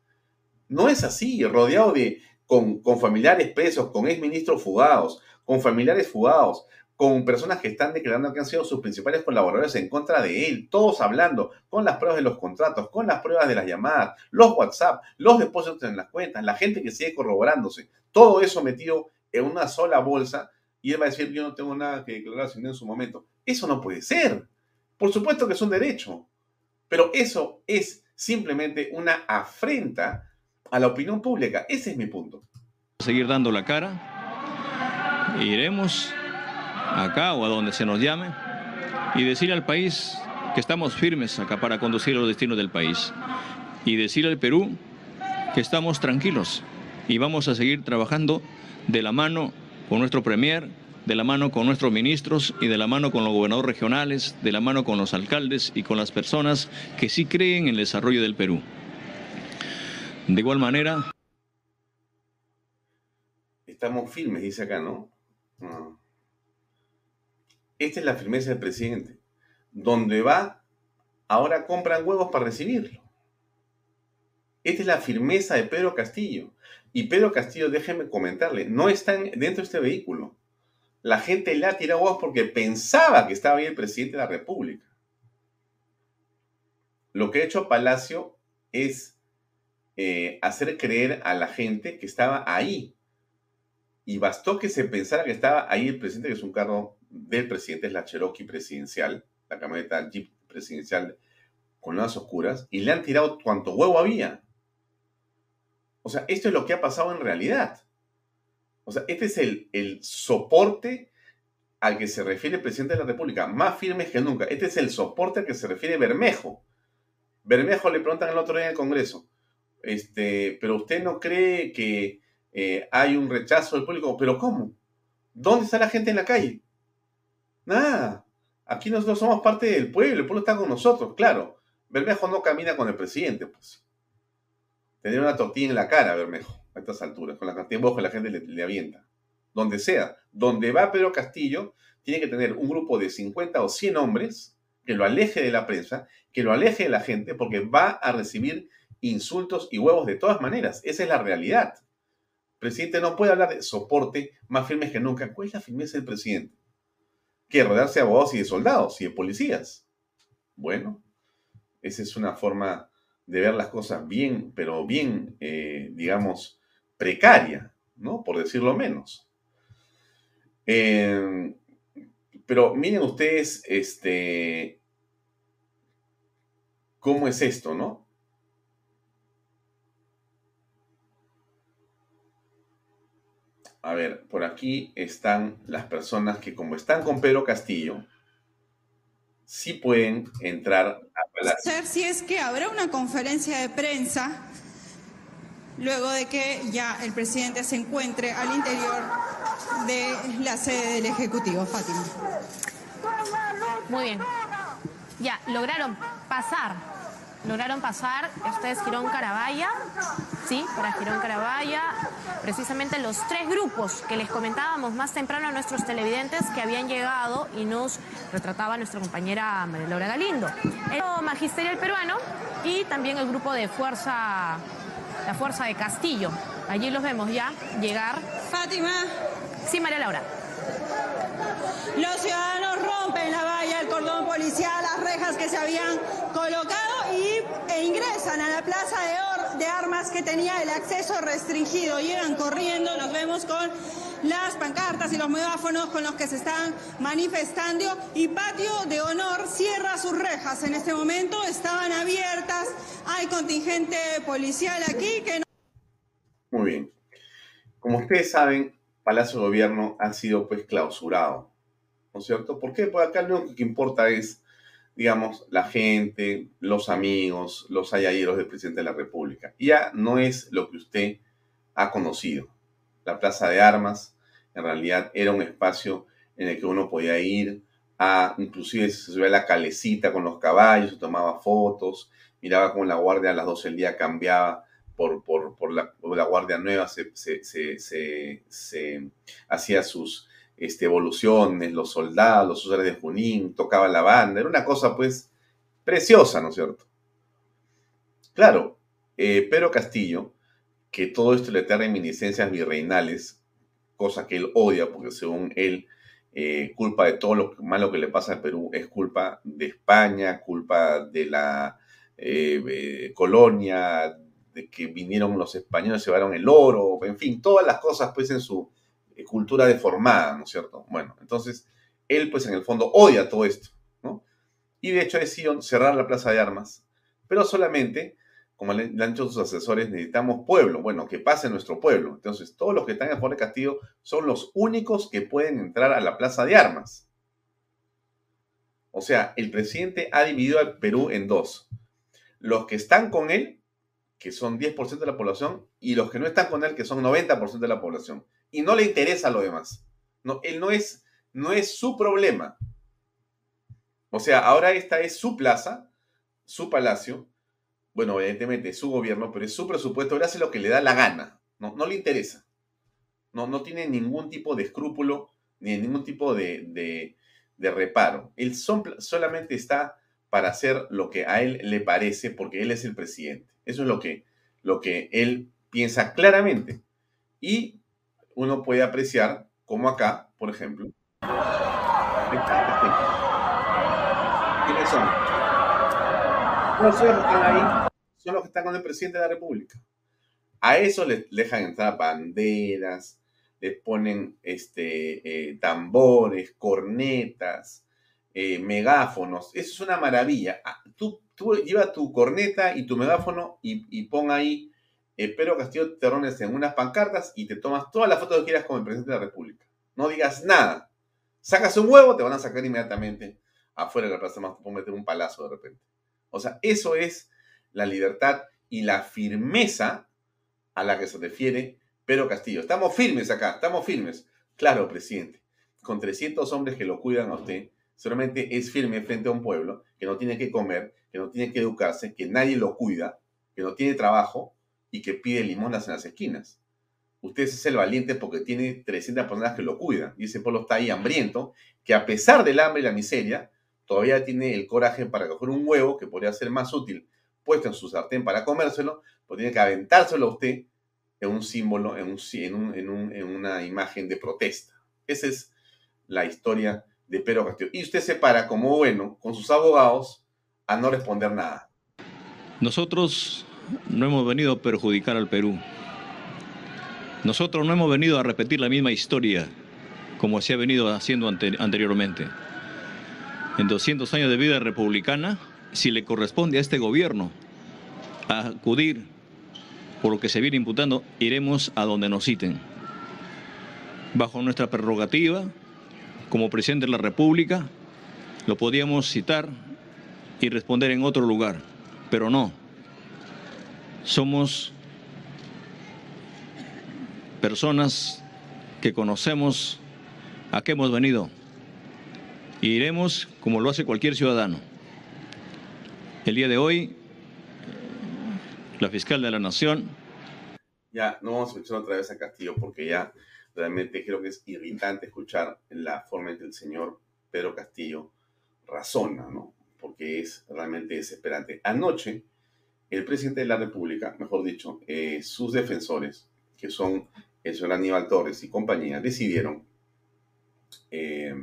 No es así, rodeado de, con, familiares presos, con exministros fugados, con familiares fugados, con personas que están declarando que han sido sus principales colaboradores en contra de él, todos hablando con las pruebas de los contratos, con las pruebas de las llamadas, los WhatsApp, los depósitos en las cuentas, la gente que sigue corroborándose, todo eso metido en una sola bolsa y él va a decir yo no tengo nada que declarar sin en su momento. Eso no puede ser. Por supuesto que es un derecho, pero eso es simplemente una afrenta a la opinión pública. Ese es mi punto. Seguir dando la cara. Iremos acá o a donde se nos llame, y decirle al país que estamos firmes acá para conducir los destinos del país. Y decirle al Perú que estamos tranquilos y vamos a seguir trabajando de la mano con nuestro Premier, de la mano con nuestros ministros y de la mano con los gobernadores regionales, de la mano con los alcaldes y con las personas que sí creen en el desarrollo del Perú. De igual manera... Estamos firmes, dice acá, ¿no? Ah. Esta es la firmeza del presidente. Donde va, ahora compran huevos para recibirlo. Esta es la firmeza de Pedro Castillo. Y Pedro Castillo, déjeme comentarle, no está dentro de este vehículo. La gente le ha tirado huevos porque pensaba que estaba ahí el presidente de la República. Lo que ha hecho Palacio es eh, hacer creer a la gente que estaba ahí. Y bastó que se pensara que estaba ahí el presidente, que es un carro del presidente, es la Cherokee presidencial, la camioneta Jeep presidencial, con las oscuras y le han tirado cuanto huevo había. O sea, esto es lo que ha pasado en realidad. O sea, este es el, el soporte al que se refiere el presidente de la República, más firme que nunca. Este es el soporte al que se refiere Bermejo. Bermejo le preguntan el otro día en el Congreso, este, pero usted no cree que eh, hay un rechazo del público, pero ¿cómo? ¿Dónde está la gente en la calle? Nada. Aquí nosotros somos parte del pueblo, el pueblo está con nosotros, claro. Bermejo no camina con el presidente, pues. Tener una tortilla en la cara, Bermejo, a estas alturas, con la cantidad de que la gente le avienta donde sea, donde va Pedro Castillo, tiene que tener un grupo de 50 o 100 hombres que lo aleje de la prensa, que lo aleje de la gente, porque va a recibir insultos y huevos de todas maneras. Esa es la realidad. El presidente no puede hablar de soporte más firme que nunca. ¿Cuál es la firmeza del presidente? Que rodearse de abogados y de soldados y de policías. Bueno, esa es una forma de ver las cosas bien, pero bien, eh, digamos, precaria, ¿no? Por decirlo menos. Em, pero miren ustedes, este, cómo es esto, ¿no? A ver, por aquí están las personas que como están con Pedro Castillo, sí pueden entrar a Palacio. Si es que habrá una conferencia de prensa luego de que ya el presidente se encuentre al interior de la sede del Ejecutivo, Fátima. Muy bien. Ya, lograron pasar. Lograron pasar, ustedes Girón Carabaya, sí, para Girón Carabaya, precisamente los tres grupos que les comentábamos más temprano a nuestros televidentes que habían llegado y nos retrataba nuestra compañera María Laura Galindo. El magisterial peruano y también el grupo de fuerza, la fuerza de Castillo. Allí los vemos ya llegar. Fátima. Sí, María Laura. Los ciudadanos rompen la valla, el cordón policial, las rejas que se habían colocado y, e ingresan a la plaza de, de armas que tenía el acceso restringido. Llegan corriendo, nos vemos con las pancartas y los megáfonos con los que se están manifestando y Patio de Honor cierra sus rejas. En este momento estaban abiertas, hay contingente policial aquí que no... Muy bien. Como ustedes saben, Palacio de Gobierno ha sido pues clausurado, ¿no es cierto? ¿Por qué? Porque acá lo único que importa es, digamos, la gente, los amigos, los ayayeros del presidente de la República. Ya no es lo que usted ha conocido. La Plaza de Armas en realidad era un espacio en el que uno podía ir a, inclusive se subía a la calecita con los caballos, tomaba fotos, miraba cómo la guardia a las 12 del día cambiaba por, por, la, Guardia Nueva se, se, hacía sus este, evoluciones, los soldados, los usuarios de Junín, tocaba la banda, era una cosa pues preciosa, ¿no es cierto? Claro, eh, Pedro Castillo, que todo esto le trae reminiscencias virreinales, cosa que él odia porque según él, eh, culpa de todo lo malo que le pasa al Perú es culpa de España, culpa de la eh, colonia, de que vinieron los españoles, llevaron el oro, en fin, todas las cosas pues en su eh, cultura deformada, ¿no es cierto? Bueno, entonces él pues en el fondo odia todo esto, ¿no? Y de hecho ha decidido cerrar la plaza de armas, pero solamente, como le, han dicho sus asesores, necesitamos pueblo, bueno, que pase nuestro pueblo. Entonces todos los que están en Jorge Castillo son los únicos que pueden entrar a la plaza de armas. O sea, el presidente ha dividido al Perú en dos. Los que están con él que son 10% de la población, y los que no están con él, que son 90% de la población. Y no le interesa lo demás. No, él no es, no es su problema. O sea, ahora esta es su plaza, su palacio, bueno, evidentemente es su gobierno, pero es su presupuesto, él hace lo que le da la gana, no, no le interesa. No, no tiene ningún tipo de escrúpulo, ni ningún tipo de, de, reparo. Él solamente está para hacer lo que a él le parece, porque él es el presidente. Eso es lo que, lo que él piensa claramente. Y uno puede apreciar como acá, por ejemplo, ¿Quiénes son? Los que están ahí son los que están con el presidente de la República. A eso les dejan entrar banderas, les ponen este, eh, tambores, cornetas, eh, megáfonos. Eso es una maravilla. Ah, tú, tú lleva tu corneta y tu megáfono y, y pon ahí eh, Pedro Castillo Terrones en unas pancartas y te tomas todas las fotos que quieras como el presidente de la República. No digas nada. Sacas un huevo, te van a sacar inmediatamente afuera de la plaza más, meter un palazo de repente. O sea, eso es la libertad y la firmeza a la que se refiere Pedro Castillo. Estamos firmes acá, estamos firmes. Claro, presidente, con 300 hombres que lo cuidan a usted, solamente es firme frente a un pueblo que no tiene que comer, que no tiene que educarse, que nadie lo cuida, que no tiene trabajo y que pide limonas en las esquinas. Usted es el valiente porque tiene 300 personas que lo cuidan y ese pueblo está ahí hambriento, que a pesar del hambre y la miseria, todavía tiene el coraje para coger un huevo que podría ser más útil puesto en su sartén para comérselo, pues tiene que aventárselo a usted en un símbolo, en, un, en, una imagen de protesta. Esa es la historia de Pedro Castillo. Y usted se para como bueno con sus abogados a no responder nada. Nosotros no hemos venido a perjudicar al Perú. Nosotros no hemos venido a repetir la misma historia como se ha venido haciendo anteriormente. En 200 años de vida republicana, si le corresponde a este gobierno acudir por lo que se viene imputando, iremos a donde nos citen. Bajo nuestra prerrogativa, como presidente de la República, lo podíamos citar y responder en otro lugar, pero no. Somos personas que conocemos a qué hemos venido. Y iremos como lo hace cualquier ciudadano. El día de hoy, la fiscal de la Nación. Ya, no vamos a escuchar otra vez a Castillo porque ya realmente creo que es irritante escuchar la forma en que el señor Pedro Castillo razona, ¿no? Porque es realmente desesperante. Anoche, el presidente de la República, mejor dicho, eh, sus defensores, que son el señor Aníbal Torres y compañía, decidieron eh,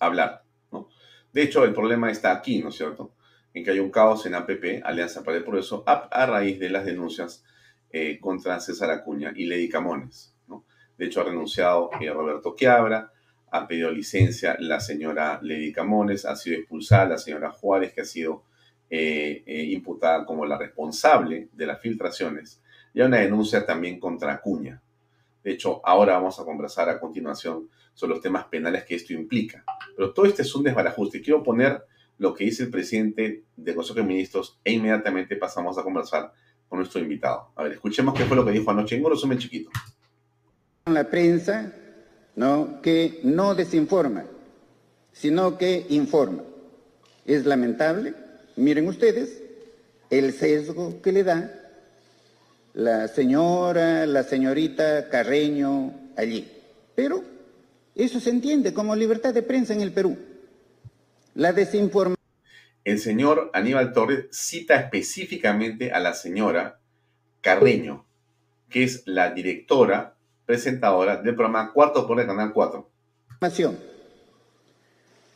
hablar, ¿no? De hecho, el problema está aquí, ¿no es cierto? En que hay un caos en APP, Alianza para el Progreso, a, raíz de las denuncias eh, contra César Acuña y Lady Camones. De hecho, ha renunciado eh, Roberto Quiabra, ha pedido licencia la señora Lady Camones, ha sido expulsada la señora Juárez, que ha sido eh, imputada como la responsable de las filtraciones, y hay una denuncia también contra Acuña. De hecho, ahora vamos a conversar a continuación sobre los temas penales que esto implica. Pero todo este es un desbarajuste. Quiero poner lo que dice el presidente del Consejo de Ministros e inmediatamente pasamos a conversar con nuestro invitado. A ver, escuchemos qué fue lo que dijo anoche en chiquito. La prensa, ¿no? Que no desinforma, sino que informa. Es lamentable, miren ustedes, el sesgo que le da la señora, la señorita Carreño allí. Pero eso se entiende como libertad de prensa en el Perú. La desinformación. El señor Aníbal Torres cita específicamente a la señora Carreño, que es la directora presentadora del programa Cuarto por el Canal 4.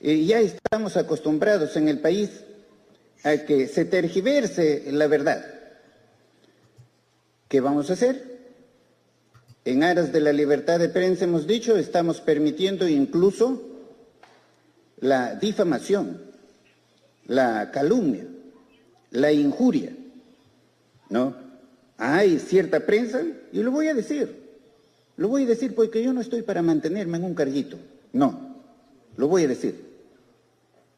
Eh, ya estamos acostumbrados en el país a que se tergiverse la verdad. ¿Qué vamos a hacer? En aras de la libertad de prensa hemos dicho, estamos permitiendo incluso la difamación, la calumnia, la injuria, ¿no? Hay cierta prensa, y lo voy a decir, lo voy a decir porque yo no estoy para mantenerme en un carguito, no, lo voy a decir,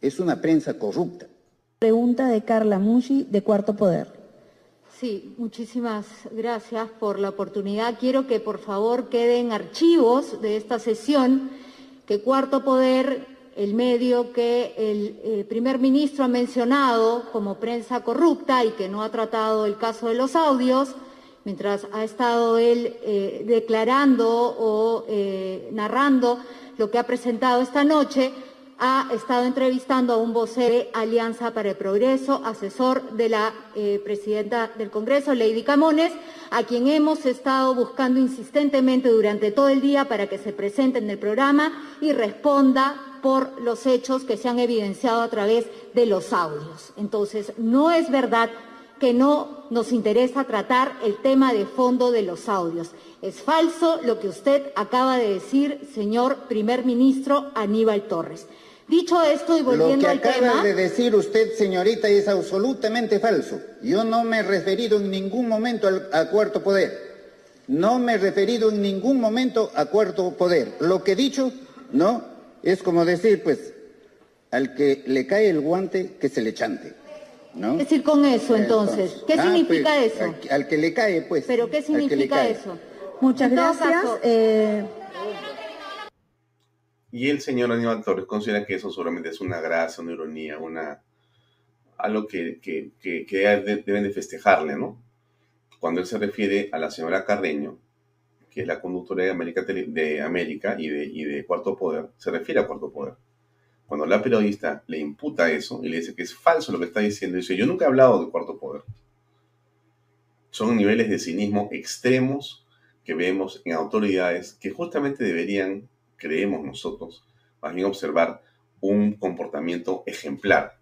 es una prensa corrupta. Pregunta de Carla Mushi, de Cuarto Poder. Sí, muchísimas gracias por la oportunidad. Quiero que por favor queden archivos de esta sesión que Cuarto Poder el medio que el, primer ministro ha mencionado como prensa corrupta y que no ha tratado el caso de los audios, mientras ha estado él eh, declarando o eh, narrando lo que ha presentado esta noche, ha estado entrevistando a un vocero de Alianza para el Progreso, asesor de la eh, presidenta del Congreso, Lady Camones, a quien hemos estado buscando insistentemente durante todo el día para que se presente en el programa y responda por los hechos que se han evidenciado a través de los audios. Entonces, no es verdad que no nos interesa tratar el tema de fondo de los audios. Es falso lo que usted acaba de decir, señor primer ministro Aníbal Torres. Dicho esto y volviendo al tema... Lo que acaba de decir usted, señorita, es absolutamente falso. Yo no me he referido en ningún momento al, a cuarto poder. No me he referido en ningún momento a cuarto poder. Lo que he dicho, ¿no? Es como decir, pues, al que le cae el guante, que se le chante. ¿no? Es decir, con eso entonces, ¿qué ah, significa pues, eso? Al, que le cae, pues. ¿Pero qué significa eso? Muchas gracias. Eh, y el señor Aníbal Torres considera que eso solamente es una gracia, una ironía, una algo que, que, deben de festejarle, ¿no? Cuando él se refiere a la señora Carreño, que la conductora de América, de América y, de, y de Cuarto Poder, se refiere a Cuarto Poder. Cuando la periodista le imputa eso y le dice que es falso lo que está diciendo, dice, yo nunca he hablado de Cuarto Poder. Son niveles de cinismo extremos que vemos en autoridades que justamente deberían creemos nosotros, más bien observar un comportamiento ejemplar,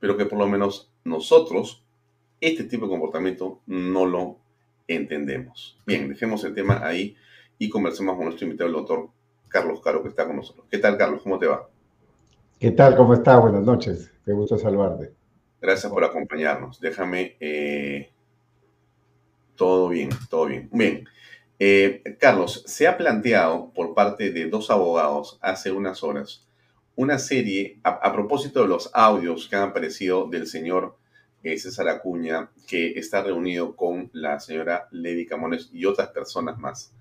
pero que por lo menos nosotros este tipo de comportamiento no lo entendemos. Bien, dejemos el tema ahí y conversemos con nuestro invitado, el doctor Carlos Caro, que está con nosotros. ¿Qué tal, Carlos? ¿Cómo te va? ¿Qué tal? ¿Cómo estás? Buenas noches. Qué gusto saludarte. Gracias por acompañarnos. Déjame... Eh, todo bien, todo bien. Bien, eh, Carlos, se ha planteado por parte de dos abogados hace unas horas una serie a, propósito de los audios que han aparecido del señor César Acuña, que está reunido con la señora Lady Camones y otras personas más,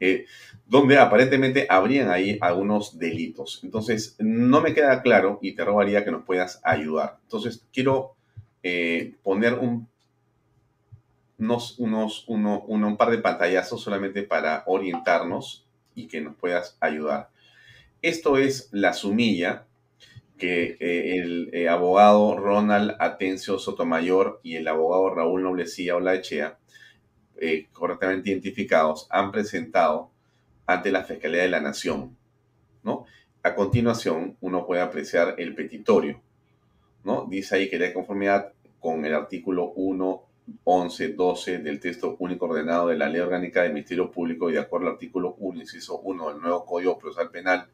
eh, donde aparentemente habrían ahí algunos delitos. Entonces, no me queda claro y te rogaría que nos puedas ayudar. Entonces, quiero poner un unos, unos uno, un par de pantallazos solamente para orientarnos y que nos puedas ayudar. Esto es la sumilla que el eh, abogado Ronald Atencio Sotomayor y el abogado Raúl Noblecía Olaechea, eh, correctamente identificados, han presentado ante la Fiscalía de la Nación. ¿no? A continuación, uno puede apreciar el petitorio. ¿no? Dice ahí que de conformidad con el artículo 1 11, 12 del texto único ordenado de la Ley Orgánica del Ministerio Público y de acuerdo al artículo 1, inciso 1 del nuevo Código Procesal Penal,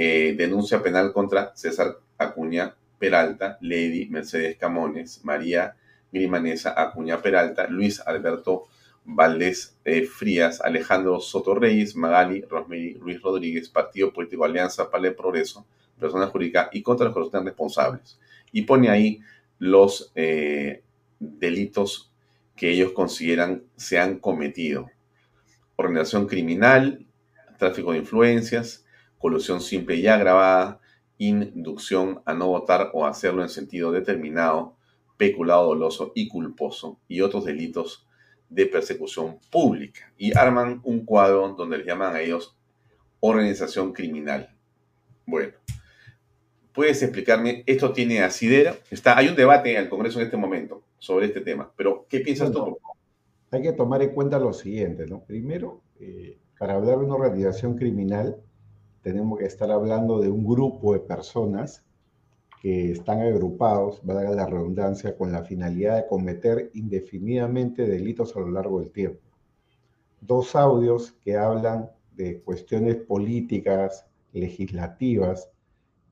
eh, denuncia penal contra César Acuña Peralta, Lady Mercedes Camones, María Grimanesa Acuña Peralta, Luis Alberto Valdés eh, Frías, Alejandro Soto Reyes, Magali Rosmery Luis Rodríguez, Partido Político Alianza para el Progreso, persona jurídica y contra los que están responsables. Y pone ahí los eh, delitos que ellos consideran se han cometido. Organización criminal, tráfico de influencias, colusión simple y agravada, inducción a no votar o hacerlo en sentido determinado, peculado doloso y culposo y otros delitos de persecución pública. Y arman un cuadro donde les llaman a ellos organización criminal. Bueno, ¿puedes explicarme? Esto tiene asidero. Está, hay un debate en el Congreso en este momento sobre este tema. Pero, ¿qué piensas tú? Hay que tomar en cuenta lo siguiente, ¿no? Primero, eh, para hablar de una organización criminal, tenemos que estar hablando de un grupo de personas que están agrupados, valga la redundancia, con la finalidad de cometer indefinidamente delitos a lo largo del tiempo. Dos audios que hablan de cuestiones políticas, legislativas,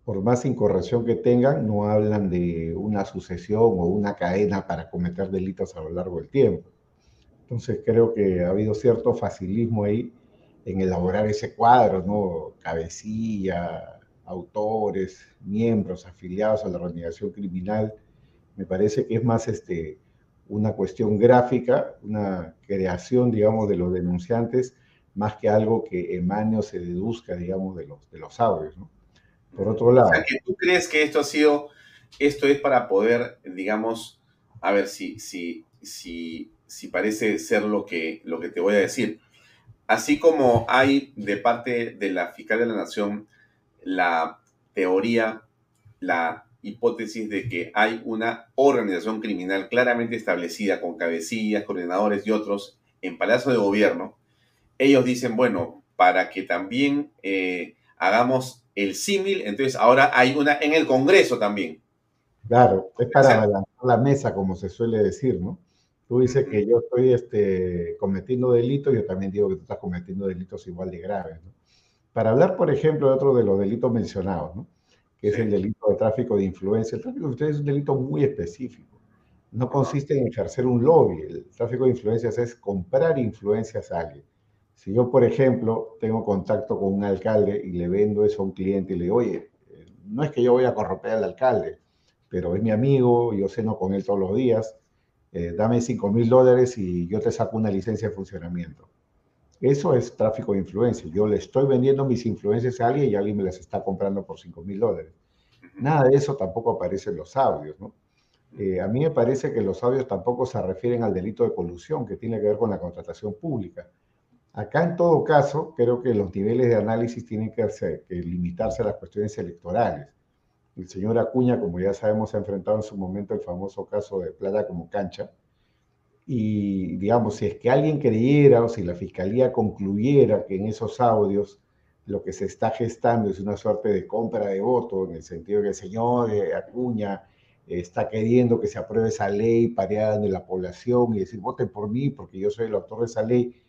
por más incorrección que tengan, no hablan de una sucesión o una cadena para cometer delitos a lo largo del tiempo. Entonces creo que ha habido cierto facilismo ahí en elaborar ese cuadro, ¿no? Cabecilla, autores, miembros afiliados a la organización criminal. Me parece que es más este, una cuestión gráfica, una creación, digamos, de los denunciantes, más que algo que emane o se deduzca, digamos, de los, de los audios, ¿no? por otro lado. ¿tú crees que esto ha sido, esto es para poder, digamos, a ver si, si, si, si parece ser lo que, lo que te voy a decir? Así como hay de parte de la fiscal de la Nación la teoría, la hipótesis de que hay una organización criminal claramente establecida con cabecillas, coordinadores y otros en Palacio de Gobierno, ellos dicen, bueno, para que también eh, hagamos el símil, entonces ahora hay una en el Congreso también. Claro, es para adelantar la mesa, como se suele decir, ¿no? Tú dices que yo estoy este, cometiendo delitos, yo también digo que tú estás cometiendo delitos igual de graves, ¿no? Para hablar, por ejemplo, de otro de los delitos mencionados, ¿no? que es el delito de tráfico de influencia. El tráfico de influencia es un delito muy específico. No consiste en ejercer un lobby. El tráfico de influencias es comprar influencias a alguien. Si yo, por ejemplo, tengo contacto con un alcalde y le vendo eso a un cliente y le digo, oye, eh, no es que yo voy a corromper al alcalde, pero es mi amigo, yo ceno con él todos los días, eh, dame 5 mil dólares y yo te saco una licencia de funcionamiento. Eso es tráfico de influencia. Yo le estoy vendiendo mis influencias a alguien y alguien me las está comprando por 5 mil dólares. Nada de eso tampoco aparece en los audios, ¿no? Eh, a mí me parece que los audios tampoco se refieren al delito de colusión que tiene que ver con la contratación pública. Acá, en todo caso, creo que los niveles de análisis tienen que, que limitarse a las cuestiones electorales. El señor Acuña, como ya sabemos, ha enfrentado en su momento el famoso caso de Plata como cancha, y digamos, si es que alguien creyera o si la fiscalía concluyera que en esos audios lo que se está gestando es una suerte de compra de voto, en el sentido que el señor eh, Acuña está queriendo que se apruebe esa ley pareada de la población y decir, voten por mí porque yo soy el autor de esa ley,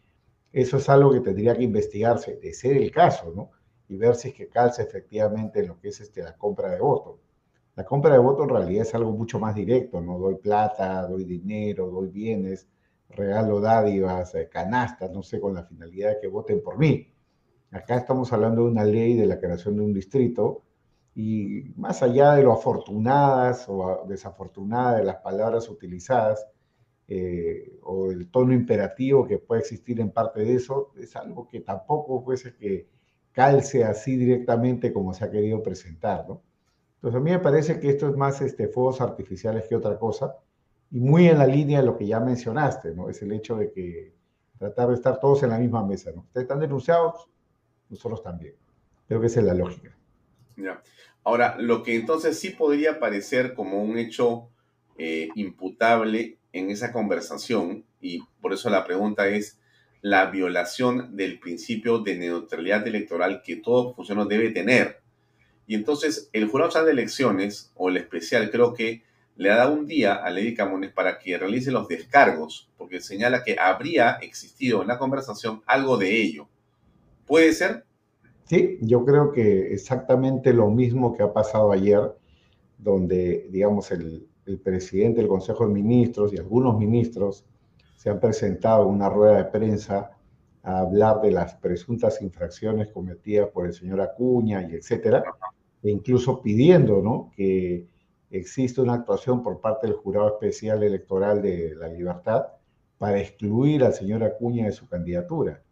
eso es algo que tendría que investigarse, de ser el caso, ¿no? Y ver si es que calza efectivamente en lo que es este, la compra de voto. La compra de voto en realidad es algo mucho más directo, ¿no? Doy plata, doy dinero, doy bienes, regalo dádivas, eh, canastas, no sé, con la finalidad de que voten por mí. Acá estamos hablando de una ley de la creación de un distrito y más allá de lo afortunadas o desafortunadas de las palabras utilizadas eh, o el tono imperativo que puede existir en parte de eso, es algo que tampoco puede que calce así directamente como se ha querido presentar, ¿no? Entonces a mí me parece que esto es más este, fuegos artificiales que otra cosa y muy en la línea de lo que ya mencionaste, ¿no? Es el hecho de que tratar de estar todos en la misma mesa, ¿no? Ustedes están denunciados, nosotros también. Creo que esa es la lógica. Ya. Ahora, lo que entonces sí podría parecer como un hecho eh, imputable en esa conversación, y por eso la pregunta es la violación del principio de neutralidad electoral que todo funcionario debe tener. Y entonces el Jurado de Elecciones, o el especial, creo que le ha dado un día a Lady Camones para que realice los descargos, porque señala que habría existido en la conversación algo de ello. ¿Puede ser? Sí, yo creo que exactamente lo mismo que ha pasado ayer, donde, digamos, el, el presidente del Consejo de Ministros y algunos ministros se han presentado en una rueda de prensa a hablar de las presuntas infracciones cometidas por el señor Acuña y etcétera, e incluso pidiendo ¿no? que existe una actuación por parte del Jurado Especial Electoral de la Libertad para excluir al señor Acuña de su candidatura.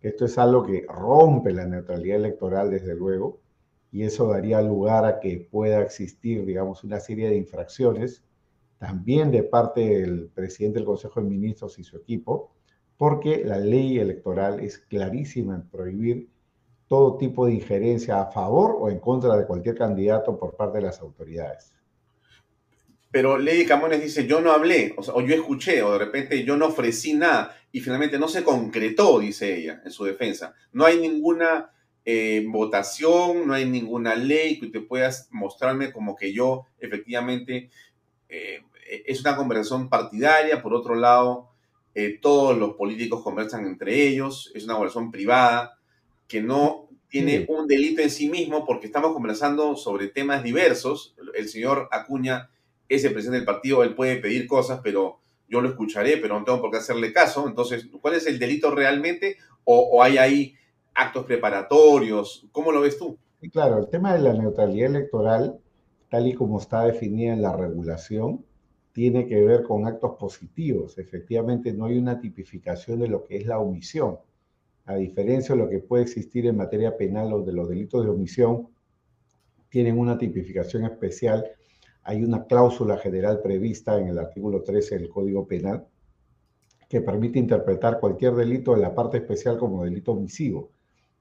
Esto es algo que rompe la neutralidad electoral, desde luego, y eso daría lugar a que pueda existir, digamos, una serie de infracciones, también de parte del presidente del Consejo de Ministros y su equipo, porque la ley electoral es clarísima en prohibir todo tipo de injerencia a favor o en contra de cualquier candidato por parte de las autoridades. Pero Lady Camones dice, yo no hablé, o, yo escuché, o de repente yo no ofrecí nada, y finalmente no se concretó, dice ella, en su defensa. No hay ninguna eh, votación, no hay ninguna ley que te puedas mostrarme como que yo efectivamente eh, es una conversación partidaria, por otro lado, eh, todos los políticos conversan entre ellos, es una conversación privada que no tiene un delito en sí mismo porque estamos conversando sobre temas diversos. El señor Acuña es el presidente del partido, él puede pedir cosas, pero yo lo escucharé, pero no tengo por qué hacerle caso. Entonces, ¿cuál es el delito realmente? ¿O, hay ahí actos preparatorios? ¿Cómo lo ves tú? claro, el tema de la neutralidad electoral, tal y como está definida en la regulación, tiene que ver con actos positivos. Efectivamente, no hay una tipificación de lo que es la omisión. A diferencia de lo que puede existir en materia penal, donde los delitos de omisión tienen una tipificación especial, hay una cláusula general prevista en el artículo 13 del Código Penal que permite interpretar cualquier delito en la parte especial como delito omisivo.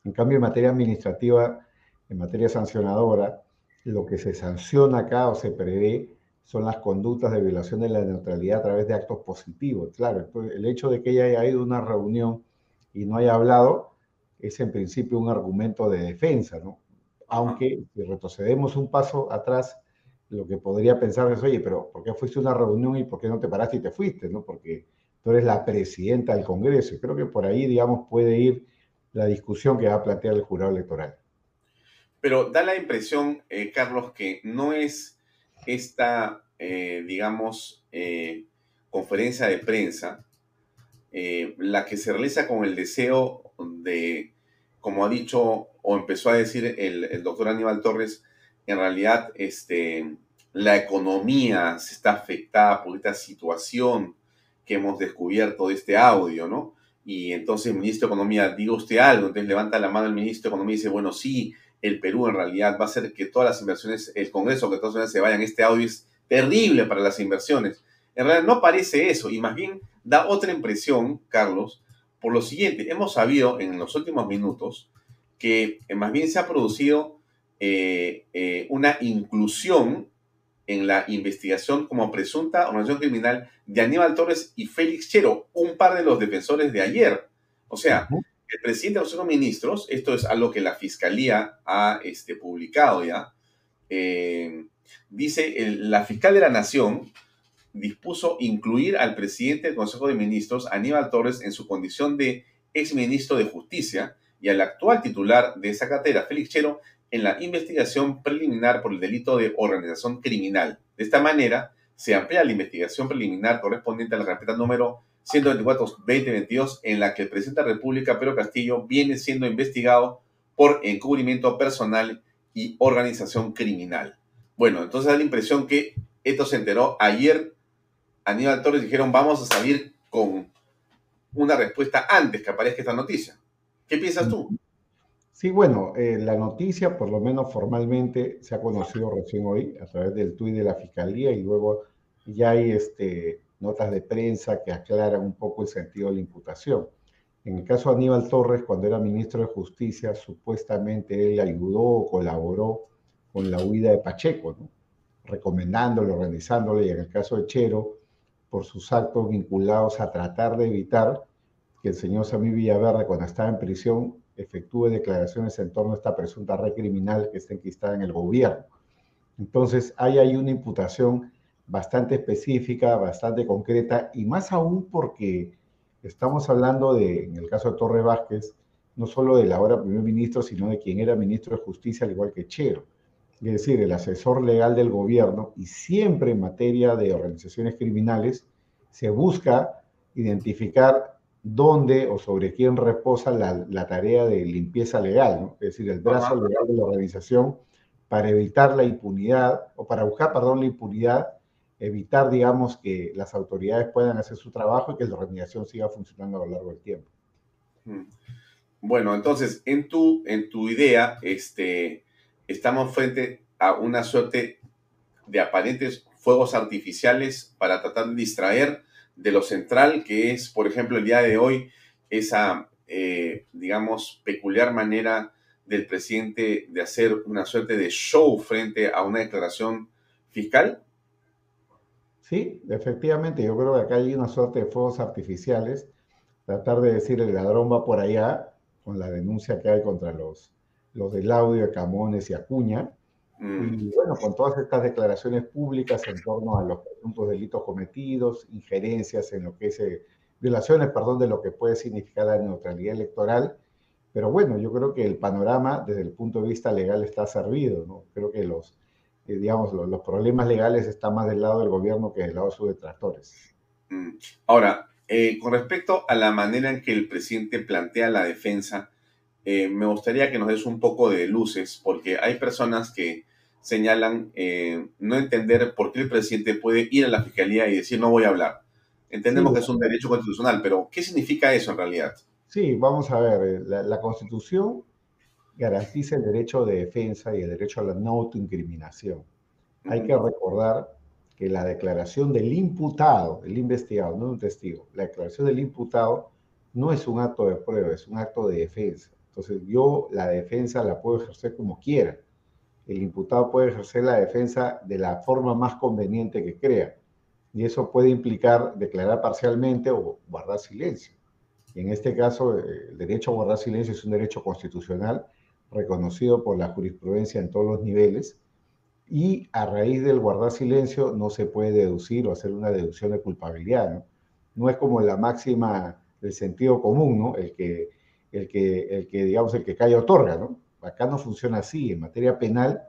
En cambio, en materia administrativa, en materia sancionadora, lo que se sanciona acá o se prevé son las conductas de violación de la neutralidad a través de actos positivos. Claro, el hecho de que ella haya ido a una reunión y no haya hablado es en principio un argumento de defensa, ¿no? Aunque si retrocedemos un paso atrás, lo que podría pensar es, oye, pero ¿por qué fuiste a una reunión y por qué no te paraste y te fuiste? ¿no? Porque tú eres la presidenta del Congreso. Y creo que por ahí, digamos, puede ir la discusión que va a plantear el jurado electoral. Pero da la impresión, eh, Carlos, que no es esta, eh, digamos, eh, conferencia de prensa la que se realiza con el deseo de, como ha dicho o empezó a decir el, el doctor Aníbal Torres, en realidad este, la economía se está afectada por esta situación que hemos descubierto de este audio, ¿no? Y entonces el ministro de Economía, diga usted algo, entonces levanta la mano el ministro de Economía y dice, bueno, sí, el Perú en realidad va a hacer que todas las inversiones, el Congreso, que todas se vayan. Este audio es terrible para las inversiones. En realidad no parece eso y más bien da otra impresión, Carlos, por lo siguiente. Hemos sabido en los últimos minutos que eh, más bien se ha producido eh, eh, una inclusión en la investigación como presunta organización criminal de Aníbal Torres y Félix Chero, un par de los defensores de ayer. O sea, el presidente de los ministros, esto es algo que la fiscalía ha este, publicado ya, eh, dice, la fiscal de la Nación dispuso incluir al presidente del Consejo de Ministros, Aníbal Torres, en su condición de exministro de Justicia y al actual titular de esa cartera, Félix Chero, en la investigación preliminar por el delito de organización criminal. De esta manera, se amplía la investigación preliminar correspondiente a la carpeta número 124-2022, en la que el presidente de la República, Pedro Castillo, viene siendo investigado por encubrimiento personal y organización criminal. Bueno, entonces da la impresión que esto se enteró ayer. Aníbal Torres dijeron, vamos a salir con una respuesta antes que aparezca esta noticia. ¿Qué piensas tú? Sí, bueno, eh, la noticia, por lo menos formalmente, se ha conocido recién hoy a través del tuit de la Fiscalía y luego ya hay este, notas de prensa que aclaran un poco el sentido de la imputación. En el caso de Aníbal Torres, cuando era ministro de Justicia, supuestamente él ayudó o colaboró con la huida de Pacheco, ¿no? recomendándole, organizándole, y en el caso de Chero, por sus actos vinculados a tratar de evitar que el señor Samí Villaverde, cuando estaba en prisión, efectúe declaraciones en torno a esta presunta red criminal que está enquistada en el gobierno. Entonces, hay ahí una imputación bastante específica, bastante concreta, y más aún porque estamos hablando de, en el caso de Torre Vázquez, no solo del ahora primer ministro, sino de quien era ministro de Justicia, al igual que Chero, es decir, el asesor legal del gobierno, y siempre en materia de organizaciones criminales se busca identificar dónde o sobre quién reposa la, tarea de limpieza legal, ¿no? es decir, el brazo legal de la organización para evitar la impunidad, o para buscar, perdón, la impunidad, evitar, digamos, que las autoridades puedan hacer su trabajo y que la organización siga funcionando a lo largo del tiempo. Mm. Bueno, entonces, en tu, en tu idea, este, estamos frente a una suerte de aparentes fuegos artificiales para tratar de distraer de lo central que es, por ejemplo, el día de hoy, esa, eh, digamos, peculiar manera del presidente de hacer una suerte de show frente a una declaración fiscal? Sí, efectivamente, yo creo que acá hay una suerte de fuegos artificiales, tratar de decir el ladrón va por allá, con la denuncia que hay contra los, los del audio de Camones y Acuña, Mm. Y bueno, con todas estas declaraciones públicas en torno a los presuntos delitos cometidos, injerencias en lo que es, eh, violaciones, perdón, de lo que puede significar la neutralidad electoral. Pero bueno, yo creo que el panorama desde el punto de vista legal está servido, ¿no? Creo que los, eh, digamos, los, problemas legales están más del lado del gobierno que del lado de sus detractores. Mm. Ahora, eh, con respecto a la manera en que el presidente plantea la defensa, me gustaría que nos des un poco de luces, porque hay personas que señalan eh, no entender por qué el presidente puede ir a la fiscalía y decir no voy a hablar. Entendemos que es un derecho constitucional, pero ¿qué significa eso en realidad? Sí, vamos a ver, eh, la, Constitución garantiza el derecho de defensa y el derecho a la no autoincriminación. Hay que recordar que la declaración del imputado, el investigado, no un testigo, la declaración del imputado no es un acto de prueba, es un acto de defensa. Entonces yo la defensa la puedo ejercer como quiera el imputado puede ejercer la defensa de la forma más conveniente que crea. Y eso puede implicar declarar parcialmente o guardar silencio. Y en este caso, eh, el derecho a guardar silencio es un derecho constitucional reconocido por la jurisprudencia en todos los niveles. Y a raíz del guardar silencio no se puede deducir o hacer una deducción de culpabilidad. No, no es como la máxima del sentido común, ¿no? El que, el que, el que digamos, el que calla otorga, ¿no? acá no funciona así. En materia penal,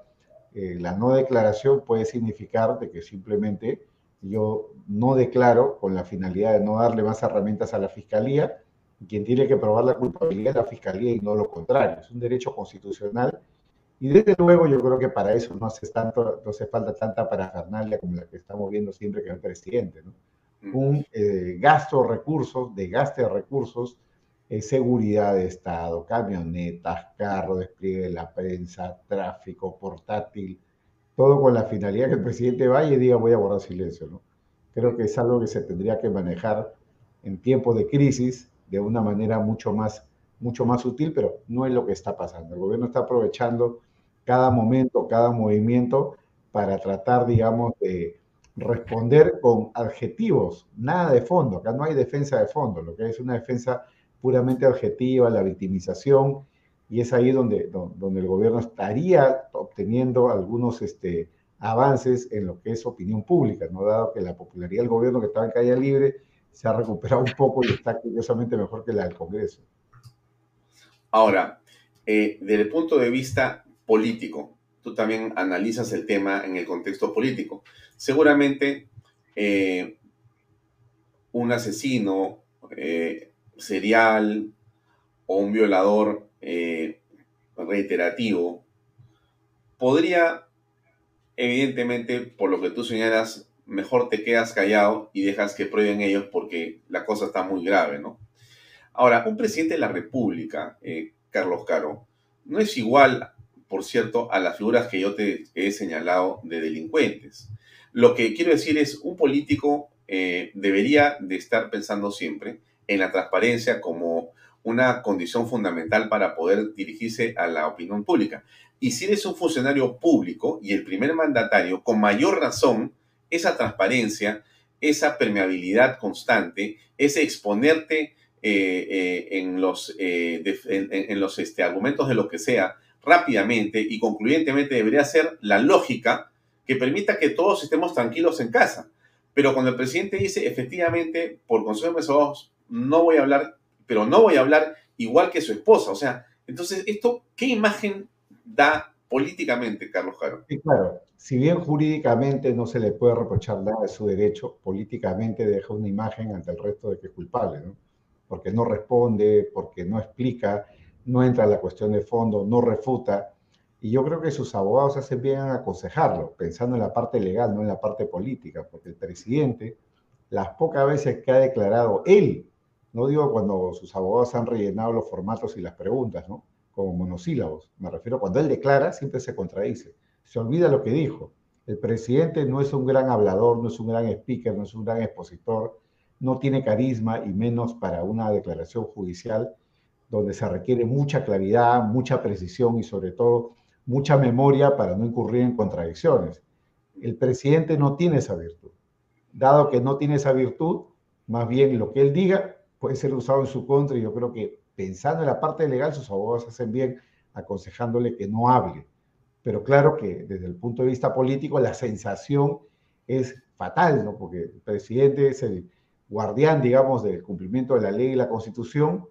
eh, la no declaración puede significar de que simplemente yo no declaro con la finalidad de no darle más herramientas a la fiscalía, quien tiene que probar la culpabilidad es la fiscalía y no lo contrario. Es un derecho constitucional y desde luego yo creo que para eso no hace, tanto, no hace falta tanta parafernalia como la que estamos viendo siempre que el presidente. ¿no? Un eh, gasto de recursos, de gasto de recursos, eh, seguridad de Estado, camionetas, carro, despliegue de la prensa, tráfico, portátil, todo con la finalidad que el presidente vaya y diga voy a guardar silencio. ¿no? Creo que es algo que se tendría que manejar en tiempos de crisis de una manera mucho más, mucho más sutil, pero no es lo que está pasando. El gobierno está aprovechando cada momento, cada movimiento para tratar, digamos, de responder con adjetivos, nada de fondo. Acá no hay defensa de fondo, lo que es una defensa puramente adjetiva, la victimización, y es ahí donde, donde el gobierno estaría obteniendo algunos este, avances en lo que es opinión pública, ¿no? dado que la popularidad del gobierno que estaba en calle libre se ha recuperado un poco y está curiosamente mejor que la del Congreso. Ahora, eh, desde el punto de vista político, tú también analizas el tema en el contexto político. Seguramente eh, un asesino eh, serial o un violador reiterativo podría, evidentemente, por lo que tú señalas, mejor te quedas callado y dejas que prueben ellos porque la cosa está muy grave, ¿no? Ahora, un presidente de la República, eh, Carlos Caro, no es igual, por cierto, a las figuras que yo te he señalado de delincuentes. Lo que quiero decir es, un político eh, debería de estar pensando siempre en la transparencia como una condición fundamental para poder dirigirse a la opinión pública. Y si eres un funcionario público y el primer mandatario, con mayor razón, esa transparencia, esa permeabilidad constante, ese exponerte eh, eh, en los, eh, en, los este, argumentos de lo que sea rápidamente y concluyentemente debería ser la lógica que permita que todos estemos tranquilos en casa. Pero cuando el presidente dice, efectivamente, por consejo de no voy a hablar, pero no voy a hablar igual que su esposa. O sea, entonces, ¿esto qué imagen da políticamente, Carlos Jaro. Sí, claro. Si bien jurídicamente no se le puede reprochar nada de su derecho, políticamente deja una imagen ante el resto de que es culpable, ¿no? Porque no responde, porque no explica, no entra en la cuestión de fondo, no refuta. Y yo creo que sus abogados hacen bien en aconsejarlo, pensando en la parte legal, no en la parte política, porque el presidente, las pocas veces que ha declarado él, no digo cuando sus abogados han rellenado los formatos y las preguntas, ¿no? Como monosílabos. Me refiero cuando él declara, siempre se contradice. Se olvida lo que dijo. El presidente no es un gran hablador, no es un gran speaker, no es un gran expositor, no tiene carisma y menos para una declaración judicial donde se requiere mucha claridad, mucha precisión y sobre todo mucha memoria para no incurrir en contradicciones. El presidente no tiene esa virtud. Dado que no tiene esa virtud, más bien lo que él diga puede ser usado en su contra y yo creo que pensando en la parte legal, sus abogados hacen bien aconsejándole que no hable. Pero claro que desde el punto de vista político la sensación es fatal, ¿no? Porque el presidente es el guardián, digamos, del cumplimiento de la ley y la constitución,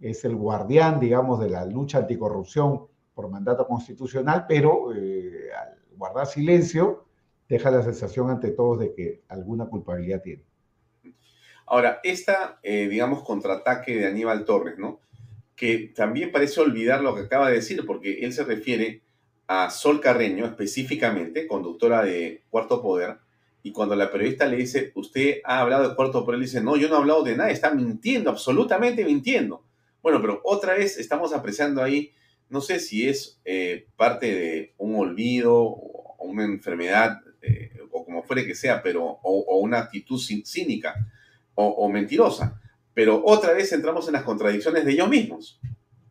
es el guardián, digamos, de la lucha anticorrupción por mandato constitucional, pero eh, al guardar silencio deja la sensación ante todos de que alguna culpabilidad tiene. Ahora, esta, eh, digamos, contraataque de Aníbal Torres, ¿no? Que también parece olvidar lo que acaba de decir, porque él se refiere a Sol Carreño específicamente, conductora de Cuarto Poder, y cuando la periodista le dice, usted ha hablado de Cuarto Poder, le dice, no, yo no he hablado de nada, está mintiendo, absolutamente mintiendo. Bueno, pero otra vez estamos apreciando ahí, no sé si es eh, parte de un olvido o una enfermedad, eh, o como fuere que sea, pero, o una actitud cínica o, mentirosa. Pero otra vez entramos en las contradicciones de ellos mismos.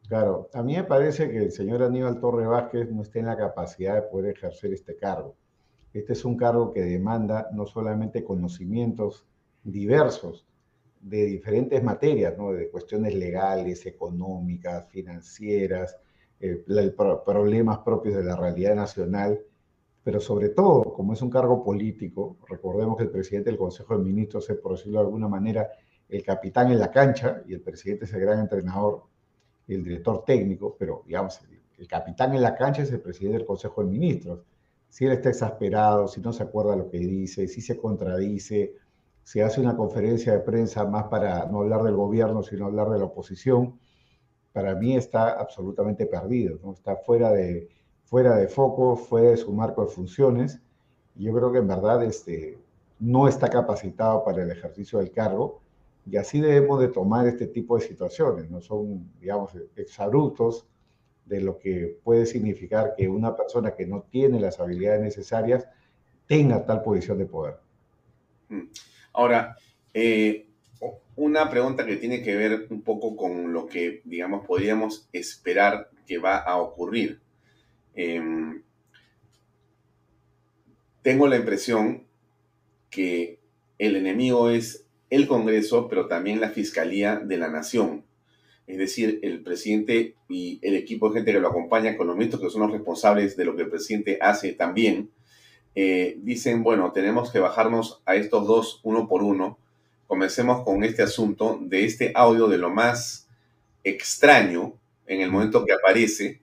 Claro, a mí me parece que el señor Aníbal Torre Vázquez no está en la capacidad de poder ejercer este cargo. Este es un cargo que demanda no solamente conocimientos diversos de diferentes materias, ¿no? de cuestiones legales, económicas, financieras, eh, problemas propios de la realidad nacional, pero sobre todo, como es un cargo político, recordemos que el presidente del Consejo de Ministros es, por decirlo de alguna manera, el capitán en la cancha y el presidente es el gran entrenador el director técnico, pero digamos, el capitán en la cancha es el presidente del Consejo de Ministros. Si él está exasperado, si no se acuerda lo que dice, si se contradice, si hace una conferencia de prensa más para no hablar del gobierno, sino hablar de la oposición, para mí está absolutamente perdido, ¿no? está fuera de, fuera de foco, fuera de su marco de funciones. Yo creo que en verdad este, no está capacitado para el ejercicio del cargo y así debemos de tomar este tipo de situaciones, no son, digamos, de lo que puede significar que una persona que no tiene las habilidades necesarias tenga tal posición de poder. Mm. Ahora, eh, una pregunta que tiene que ver un poco con lo que, digamos, podríamos esperar que va a ocurrir. Em, tengo la impresión que el enemigo es el Congreso, pero también la Fiscalía de la Nación. Es decir, el presidente y el equipo de gente que lo acompaña, economistas que son los responsables de lo que el presidente hace también, eh, dicen, bueno, tenemos que bajarnos a estos dos uno por uno. Comencemos con este asunto de este audio de lo más extraño en el momento que aparece,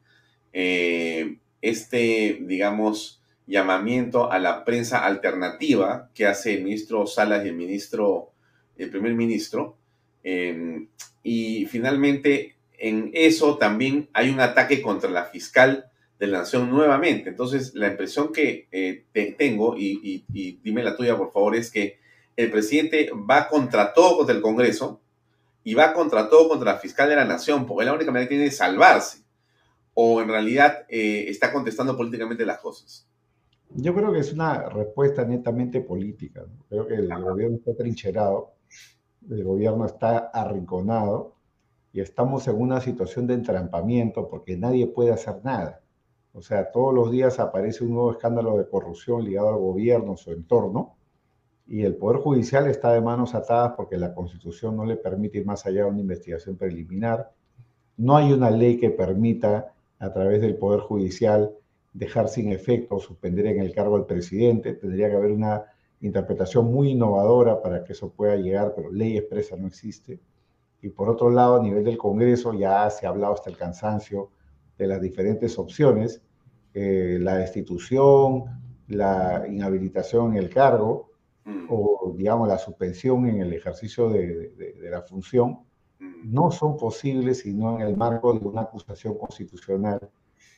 eh, este, digamos, llamamiento a la prensa alternativa que hace el ministro Salas y el ministro, el primer ministro. Em, y finalmente, en eso también hay un ataque contra la fiscal de la Nación nuevamente. Entonces, la impresión que eh, tengo, y, dime la tuya por favor, es que el presidente va contra todo contra el Congreso y va contra todo contra la fiscal de la Nación, porque la única manera que tiene de salvarse. O en realidad eh, está contestando políticamente las cosas. Yo creo que es una respuesta netamente política. Creo que el gobierno está trincherado, el gobierno está arrinconado y estamos en una situación de entrampamiento porque nadie puede hacer nada. O sea, todos los días aparece un nuevo escándalo de corrupción ligado al gobierno, su entorno, y el Poder Judicial está de manos atadas porque la Constitución no le permite ir más allá de una investigación preliminar. No hay una ley que permita, a través del Poder Judicial, dejar sin efecto o suspender en el cargo al presidente. Tendría que haber una interpretación muy innovadora para que eso pueda llegar, pero ley expresa no existe. Y por otro lado, a nivel del Congreso ya se ha hablado hasta el cansancio de las diferentes opciones, eh, la destitución, la inhabilitación en el cargo mm. o, digamos, la suspensión en el ejercicio de, de la función, mm. no son posibles sino en el marco de una acusación constitucional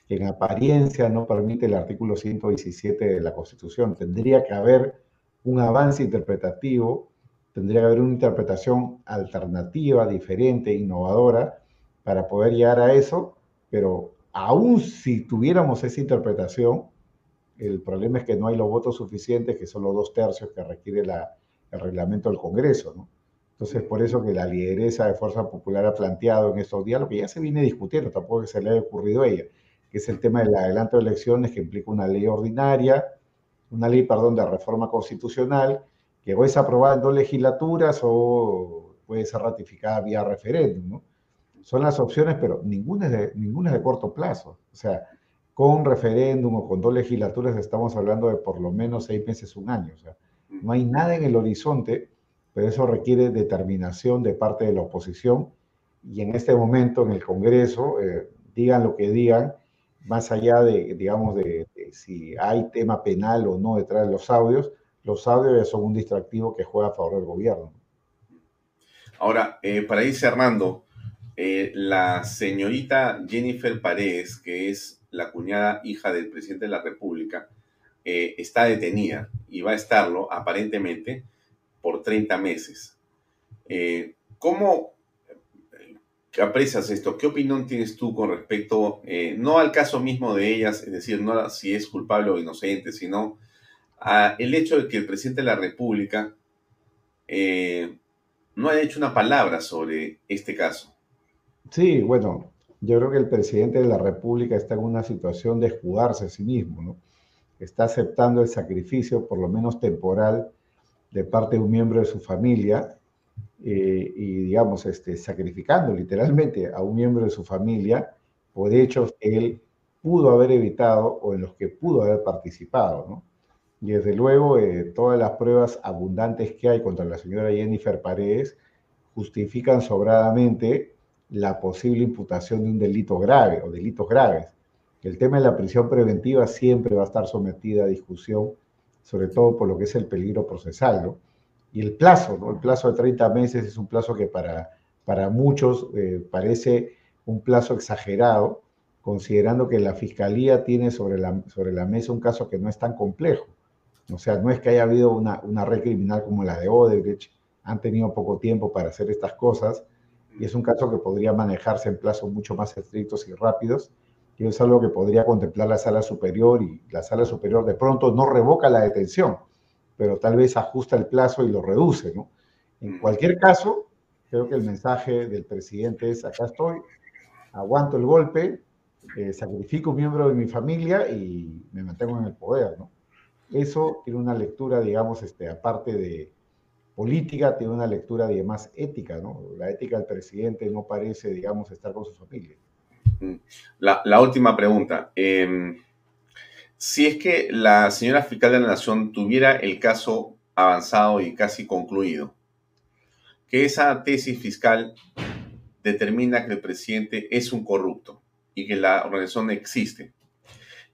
en apariencia no permite el artículo 117 de la Constitución. Tendría que haber un avance interpretativo, tendría que haber una interpretación alternativa, diferente, innovadora, para poder llegar a eso, pero aún si tuviéramos esa interpretación, el problema es que no hay los votos suficientes, que son los dos tercios que requiere el reglamento del Congreso, ¿no? Entonces, por eso que la lideresa de Fuerza Popular ha planteado en estos días lo que ya se viene discutiendo, tampoco que se le haya ocurrido a ella, que es el tema del adelanto de elecciones, que implica una ley ordinaria, una ley, perdón, de reforma constitucional, que o es aprobada en dos legislaturas o puede ser ratificada vía referéndum, ¿no? Son las opciones, pero ninguna es de, ninguna es de corto plazo. O sea, con referéndum o con dos legislaturas estamos hablando de por lo menos seis meses, un año. O sea, no hay nada en el horizonte, pero eso requiere determinación de parte de la oposición. Y en este momento en el Congreso, eh, digan lo que digan, más allá de, digamos, de, si hay tema penal o no detrás de los audios, los audios son un distractivo que juega a favor del gobierno. Ahora, eh, para ir cerrando, eh, la señorita Jennifer Paredes, que es la cuñada hija del presidente de la República, eh, está detenida y va a estarlo aparentemente por 30 meses. ¿Cómo ¿Qué aprecias esto? ¿Qué opinión tienes tú con respecto, eh, no al caso mismo de ellas, es decir, no si es culpable o inocente, sino a el hecho de que el presidente de la República eh, no haya hecho una palabra sobre este caso? Sí, bueno, yo creo que el presidente de la República está en una situación de jugarse a sí mismo, ¿no? Está aceptando el sacrificio, por lo menos temporal, de parte de un miembro de su familia eh, y, digamos, este, sacrificando literalmente a un miembro de su familia por hechos que él pudo haber evitado o en los que pudo haber participado. Y desde luego, eh, todas las pruebas abundantes que hay contra la señora Jennifer Paredes justifican sobradamente la posible imputación de un delito grave o delitos graves. El tema de la prisión preventiva siempre va a estar sometida a discusión, sobre todo por lo que es el peligro procesal. Y el plazo, ¿no? El plazo de 30 meses es un plazo que para, para muchos eh, parece un plazo exagerado, considerando que la Fiscalía tiene sobre la, sobre la mesa un caso que no es tan complejo. O sea, no es que haya habido una, una red criminal como la de Odebrecht, han tenido poco tiempo para hacer estas cosas, y es un caso que podría manejarse en plazos mucho más estrictos y rápidos, y es algo que podría contemplar la sala superior, y la sala superior de pronto no revoca la detención, pero tal vez ajusta el plazo y lo reduce, ¿no? En cualquier caso, creo que el mensaje del presidente es, acá estoy, aguanto el golpe, eh, sacrifico un miembro de mi familia y me mantengo en el poder, ¿no? Eso tiene una lectura, digamos, este, aparte de política, tiene una lectura, más ética, ¿no? La ética del presidente no parece, digamos, estar con su familia. La, última pregunta. Em, si es que la señora fiscal de la Nación tuviera el caso avanzado y casi concluido, que esa tesis fiscal determina que el presidente es un corrupto y que la organización existe,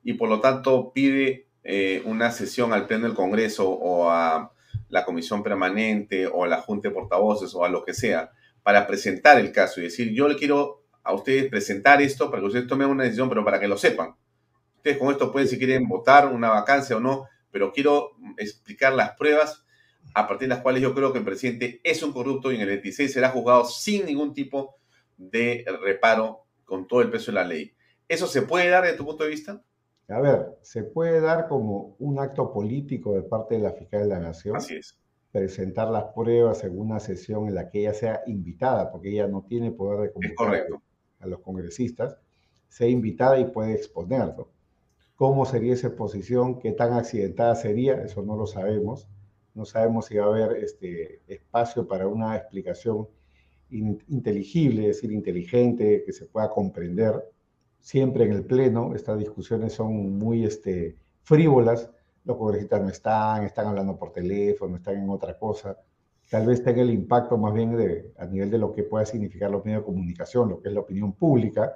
y por lo tanto pide eh, una sesión al Pleno del Congreso o a la Comisión Permanente o a la Junta de Portavoces o a lo que sea para presentar el caso y decir, yo le quiero a ustedes presentar esto para que ustedes tomen una decisión, pero para que lo sepan. Ustedes con esto pueden, si quieren, votar una vacancia o no, pero quiero explicar las pruebas a partir de las cuales yo creo que el presidente es un corrupto y en el 26 será juzgado sin ningún tipo de reparo con todo el peso de la ley. ¿Eso se puede dar desde tu punto de vista? A ver, se puede dar como un acto político de parte de la fiscal de la Nación. Así es. Presentar las pruebas en una sesión en la que ella sea invitada, porque ella no tiene poder de convocar a los congresistas, sea invitada y puede exponerlo. ¿Cómo sería esa exposición? ¿Qué tan accidentada sería? Eso no lo sabemos. No sabemos si va a haber este espacio para una explicación inteligible, es decir, inteligente, que se pueda comprender siempre en el Pleno, estas discusiones son muy este, frívolas, los congresistas no están, están hablando por teléfono, están en otra cosa. Tal vez tenga el impacto más bien de, a nivel de lo que pueda significar los medios de comunicación, lo que es la opinión pública,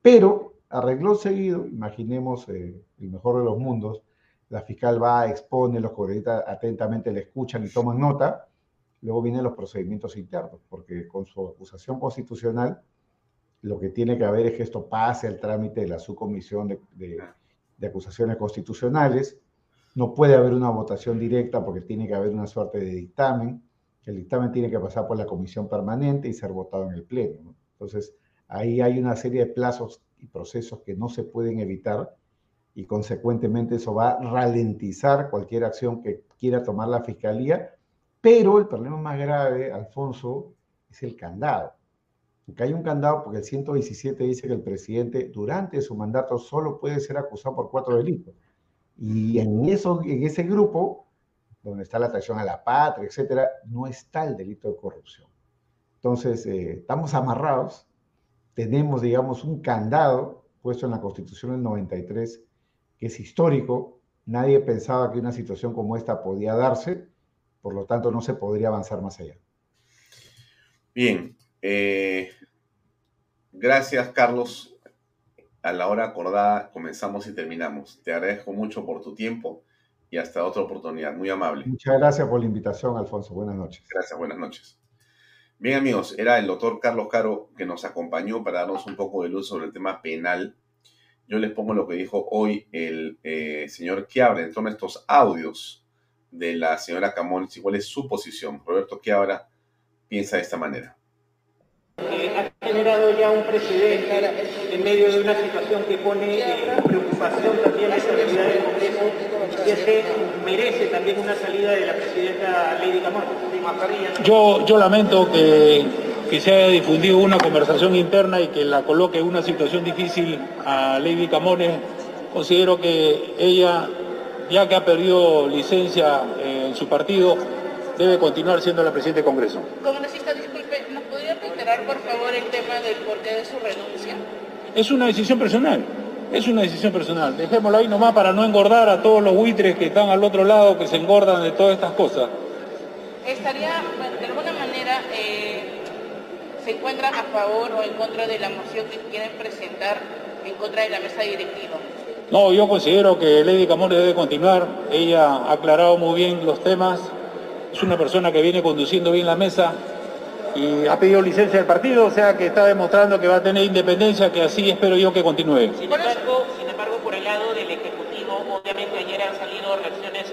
pero arregló seguido, imaginemos eh, el mejor de los mundos, la fiscal va, expone, los congresistas atentamente le escuchan y toman nota, luego vienen los procedimientos internos, porque con su acusación constitucional lo que tiene que haber es que esto pase al trámite de la subcomisión de, acusaciones constitucionales. No puede haber una votación directa porque tiene que haber una suerte de dictamen. El dictamen tiene que pasar por la comisión permanente y ser votado en el pleno. Entonces, ahí hay una serie de plazos y procesos que no se pueden evitar y consecuentemente eso va a ralentizar cualquier acción que quiera tomar la fiscalía. Pero el problema más grave, Alfonso, es el candado que hay un candado porque el 117 dice que el presidente durante su mandato solo puede ser acusado por cuatro delitos. Y en, eso, en ese grupo, donde está la traición a la patria, etcétera, no está el delito de corrupción. Entonces, eh, estamos amarrados, tenemos, digamos, un candado puesto en la Constitución del 93, que es histórico. Nadie pensaba que una situación como esta podía darse, por lo tanto, no se podría avanzar más allá. Bien, eh, gracias, Carlos. A la hora acordada comenzamos y terminamos. Te agradezco mucho por tu tiempo y hasta otra oportunidad. Muy amable. Muchas gracias por la invitación, Alfonso. Buenas noches. Gracias, buenas noches. Bien, amigos, era el doctor Carlos Caro que nos acompañó para darnos un poco de luz sobre el tema penal. Yo les pongo lo que dijo hoy el eh, señor Quiabra en torno a estos audios de la señora Camón, cuál es su posición. Roberto Quiabra piensa de esta manera ha generado ya un precedente en medio de una situación que pone en preocupación también la estabilidad del Que merece también una salida de la presidenta Lady Camón. Yo, yo lamento que, que se haya difundido una conversación interna y que la coloque en una situación difícil a Lady Camones. Considero que ella, ya que ha perdido licencia en su partido, debe continuar siendo la presidenta del Congreso por favor, el tema del porqué de su renuncia? Es una decisión personal. Es una decisión personal. Dejémoslo ahí nomás para no engordar a todos los buitres que están al otro lado, que se engordan de todas estas cosas. ¿Estaría, de alguna manera, eh, se encuentra a favor o en contra de la moción que quieren presentar en contra de la mesa directiva. No, yo considero que Lady Camones debe continuar. Ella ha aclarado muy bien los temas. Es una persona que viene conduciendo bien la mesa y ha pedido licencia del partido, o sea que está demostrando que va a tener independencia, que así espero yo que continúe. Sin embargo, sin embargo por el lado del Ejecutivo, obviamente ayer han salido reacciones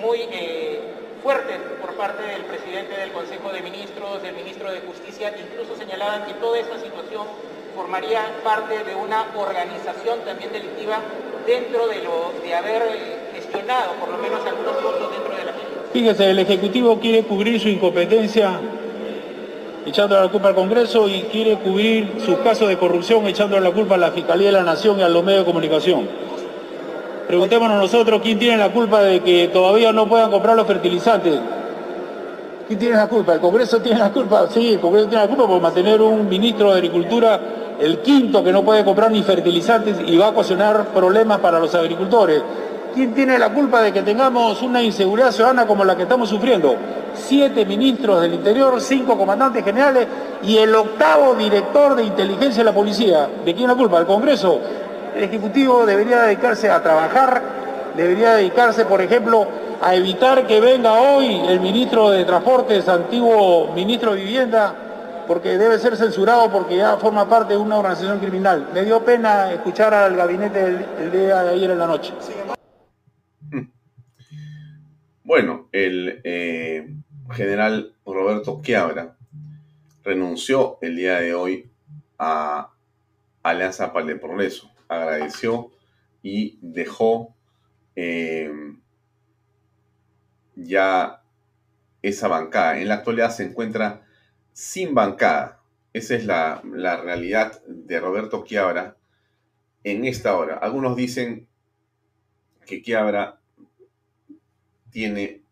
muy eh, fuertes por parte del presidente del Consejo de Ministros, del ministro de Justicia, incluso señalaban que toda esta situación formaría parte de una organización también delictiva dentro de lo de haber eh, gestionado por lo menos algunos votos dentro de la misma. Fíjese, el Ejecutivo quiere cubrir su incompetencia echando la culpa al Congreso y quiere cubrir sus casos de corrupción echando la culpa a la Fiscalía de la Nación y a los medios de comunicación. Preguntémonos nosotros quién tiene la culpa de que todavía no puedan comprar los fertilizantes. ¿Quién tiene la culpa? ¿El Congreso tiene la culpa? Sí, el Congreso tiene la culpa por mantener un ministro de Agricultura, el quinto que no puede comprar ni fertilizantes y va a ocasionar problemas para los agricultores. ¿Quién tiene la culpa de que tengamos una inseguridad ciudadana como la que estamos sufriendo? Siete ministros del Interior, cinco comandantes generales y el octavo director de inteligencia de la policía. ¿De quién la culpa? ¿El Congreso? El Ejecutivo debería dedicarse a trabajar, debería dedicarse, por ejemplo, a evitar que venga hoy el ministro de Transportes, antiguo ministro de Vivienda, porque debe ser censurado porque ya forma parte de una organización criminal. Me dio pena escuchar al gabinete el, día de ayer en la noche. Bueno, el eh, general Roberto Quiabra renunció el día de hoy a Alianza para el Progreso. Agradeció y dejó eh, ya esa bancada. En la actualidad se encuentra sin bancada. Esa es la, la realidad de Roberto Quiabra en esta hora. Algunos dicen que Quiabra tiene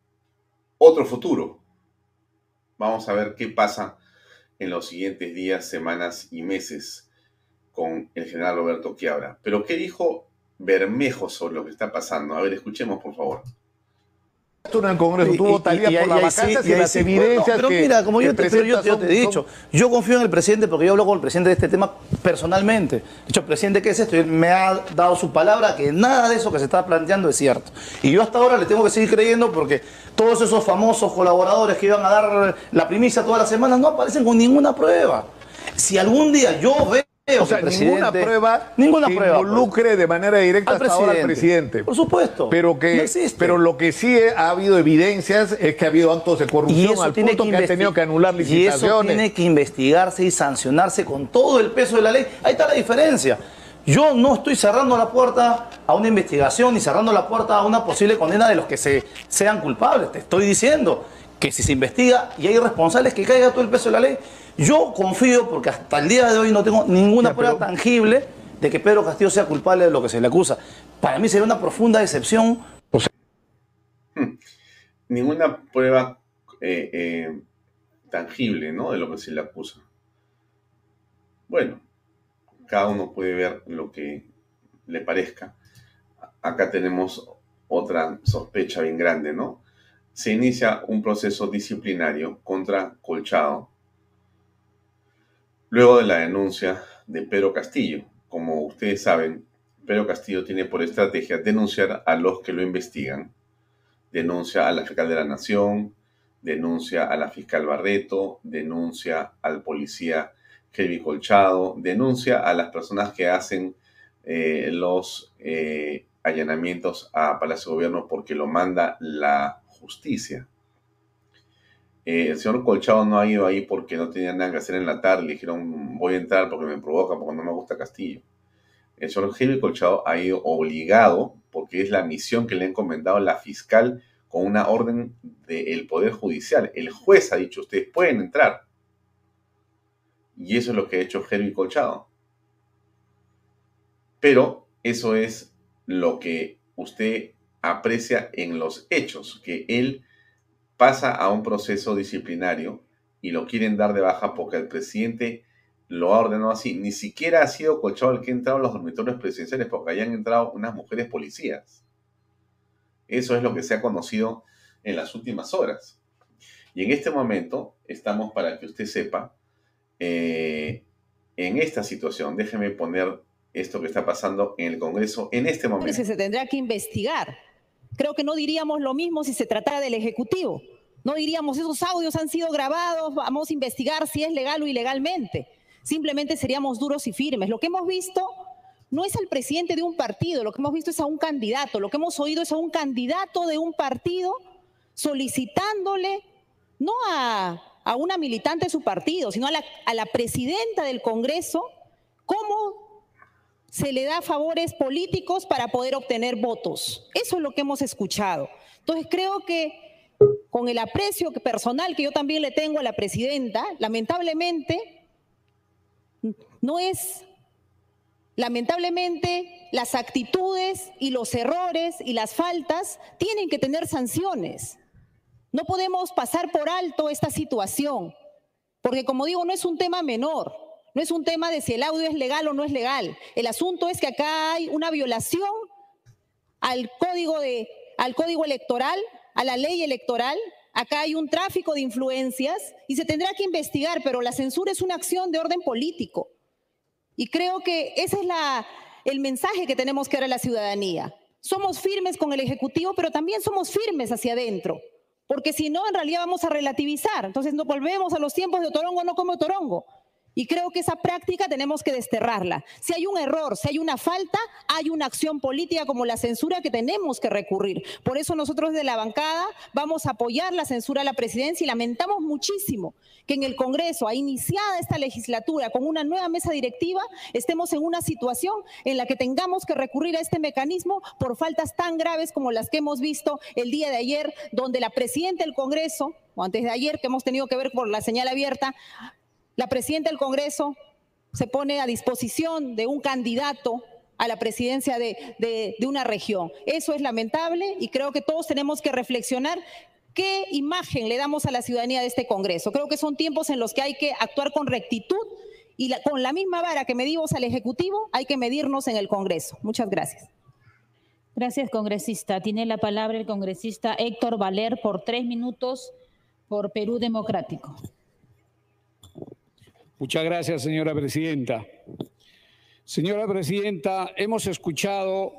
otro futuro. Vamos a ver qué pasa en los siguientes días, semanas y meses con el general Roberto Quiabra. Pero ¿qué dijo Bermejo sobre lo que está pasando? A ver, escuchemos por favor en el Congreso, tú votarías por la vacancia y, las evidencias Pero mira, como yo te, yo, te, he dicho, yo confío en el presidente porque yo hablo con el presidente de este tema personalmente. De hecho, presidente, ¿qué es esto? Él me ha dado su palabra que nada de eso que se está planteando es cierto. Y yo hasta ahora le tengo que seguir creyendo porque todos esos famosos colaboradores que iban a dar la primicia todas las semanas no aparecen con ninguna prueba. Si algún día yo veo o sea, ninguna prueba ninguna que prueba, pues. involucre de manera directa al hasta ahora al presidente. Por supuesto. Pero que, pero lo que sí ha habido evidencias es que ha habido actos de corrupción al punto que, que han tenido que anular licitaciones. Y eso tiene que investigarse y sancionarse con todo el peso de la ley. Ahí está la diferencia. Yo no estoy cerrando la puerta a una investigación ni cerrando la puerta a una posible condena de los que se, sean culpables. Te estoy diciendo que si se investiga y hay responsables, que caiga todo el peso de la ley. Yo confío, porque hasta el día de hoy no tengo ninguna prueba tangible de que Pedro Castillo sea culpable de lo que se le acusa. Para mí sería una profunda decepción. Hmm. Ninguna prueba eh, eh, tangible, ¿no? De lo que se le acusa. Bueno, cada uno puede ver lo que le parezca. Acá tenemos otra sospecha bien grande, ¿no? Se inicia un proceso disciplinario contra Colchado Luego de la denuncia de Pedro Castillo, como ustedes saben, Pedro Castillo tiene por estrategia denunciar a los que lo investigan. Denuncia a la fiscal de la Nación, denuncia a la fiscal Barreto, denuncia al policía Kelvin Colchado, denuncia a las personas que hacen eh, los eh, allanamientos a Palacio de Gobierno porque lo manda la justicia. Eh, el señor Colchado no ha ido ahí porque no tenía nada que hacer en la tarde. Le dijeron, voy a entrar porque me provoca, porque no me gusta Castillo. El señor Henry Colchado ha ido obligado, porque es la misión que le ha encomendado la fiscal con una orden del Poder Judicial. El juez ha dicho, ustedes pueden entrar. Y eso es lo que ha hecho Henry Colchado. Pero eso es lo que usted aprecia en los hechos, que él pasa a un proceso disciplinario y lo quieren dar de baja porque el presidente lo ha ordenado así. Ni siquiera ha sido Colchado el que ha entrado en los dormitorios presidenciales porque hayan entrado unas mujeres policías. Eso es lo que se ha conocido en las últimas horas. Y en este momento estamos para que usted sepa, eh, en esta situación, déjeme poner esto que está pasando en el Congreso en este momento. Se tendrá que investigar. Creo que no diríamos lo mismo si se tratara del Ejecutivo. No diríamos esos audios han sido grabados, vamos a investigar si es legal o ilegalmente. Simplemente seríamos duros y firmes. Lo que hemos visto no es al presidente de un partido, lo que hemos visto es a un candidato, lo que hemos oído es a un candidato de un partido solicitándole no a, una militante de su partido, sino a la, presidenta del Congreso, cómo se le da favores políticos para poder obtener votos. Eso es lo que hemos escuchado. Entonces creo que con el aprecio personal que yo también le tengo a la presidenta, lamentablemente no es, lamentablemente las actitudes y los errores y las faltas tienen que tener sanciones. No podemos pasar por alto esta situación, porque como digo, no es un tema menor, no es un tema de si el audio es legal o no es legal. El asunto es que acá hay una violación al código, de, al código electoral, a la ley electoral. Acá hay un tráfico de influencias y se tendrá que investigar, pero la censura es una acción de orden político. Y creo que ese es la, el mensaje que tenemos que dar a la ciudadanía. Somos firmes con el Ejecutivo, pero también somos firmes hacia adentro. Porque si no, en realidad vamos a relativizar. Entonces nos volvemos a los tiempos de Torongo, no como Torongo. Y creo que esa práctica tenemos que desterrarla. Si hay un error, si hay una falta, hay una acción política como la censura que tenemos que recurrir. Por eso nosotros de la bancada vamos a apoyar la censura a la presidencia y lamentamos muchísimo que en el Congreso, a iniciada esta legislatura con una nueva mesa directiva, estemos en una situación en la que tengamos que recurrir a este mecanismo por faltas tan graves como las que hemos visto el día de ayer, donde la presidenta del Congreso, o antes de ayer que hemos tenido que ver por la señal abierta, la presidenta del Congreso se pone a disposición de un candidato a la presidencia de, una región. Eso es lamentable y creo que todos tenemos que reflexionar qué imagen le damos a la ciudadanía de este Congreso. Creo que son tiempos en los que hay que actuar con rectitud y con la misma vara que medimos al Ejecutivo, hay que medirnos en el Congreso. Muchas gracias. Gracias, congresista. Tiene la palabra el congresista Héctor Valer por tres minutos por Perú Democrático. Muchas gracias, señora presidenta. Señora presidenta, hemos escuchado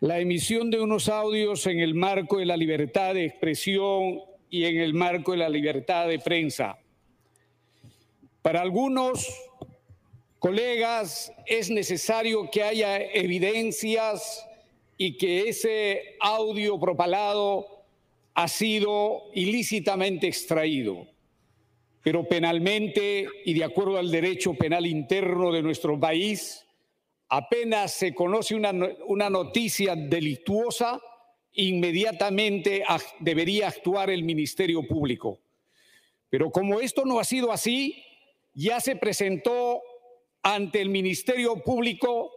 la emisión de unos audios en el marco de la libertad de expresión y en el marco de la libertad de prensa. Para algunos colegas es necesario que haya evidencias y que ese audio propalado ha sido ilícitamente extraído pero penalmente y de acuerdo al derecho penal interno de nuestro país, apenas se conoce una, noticia delictuosa, inmediatamente debería actuar el Ministerio Público. Pero como esto no ha sido así, ya se presentó ante el Ministerio Público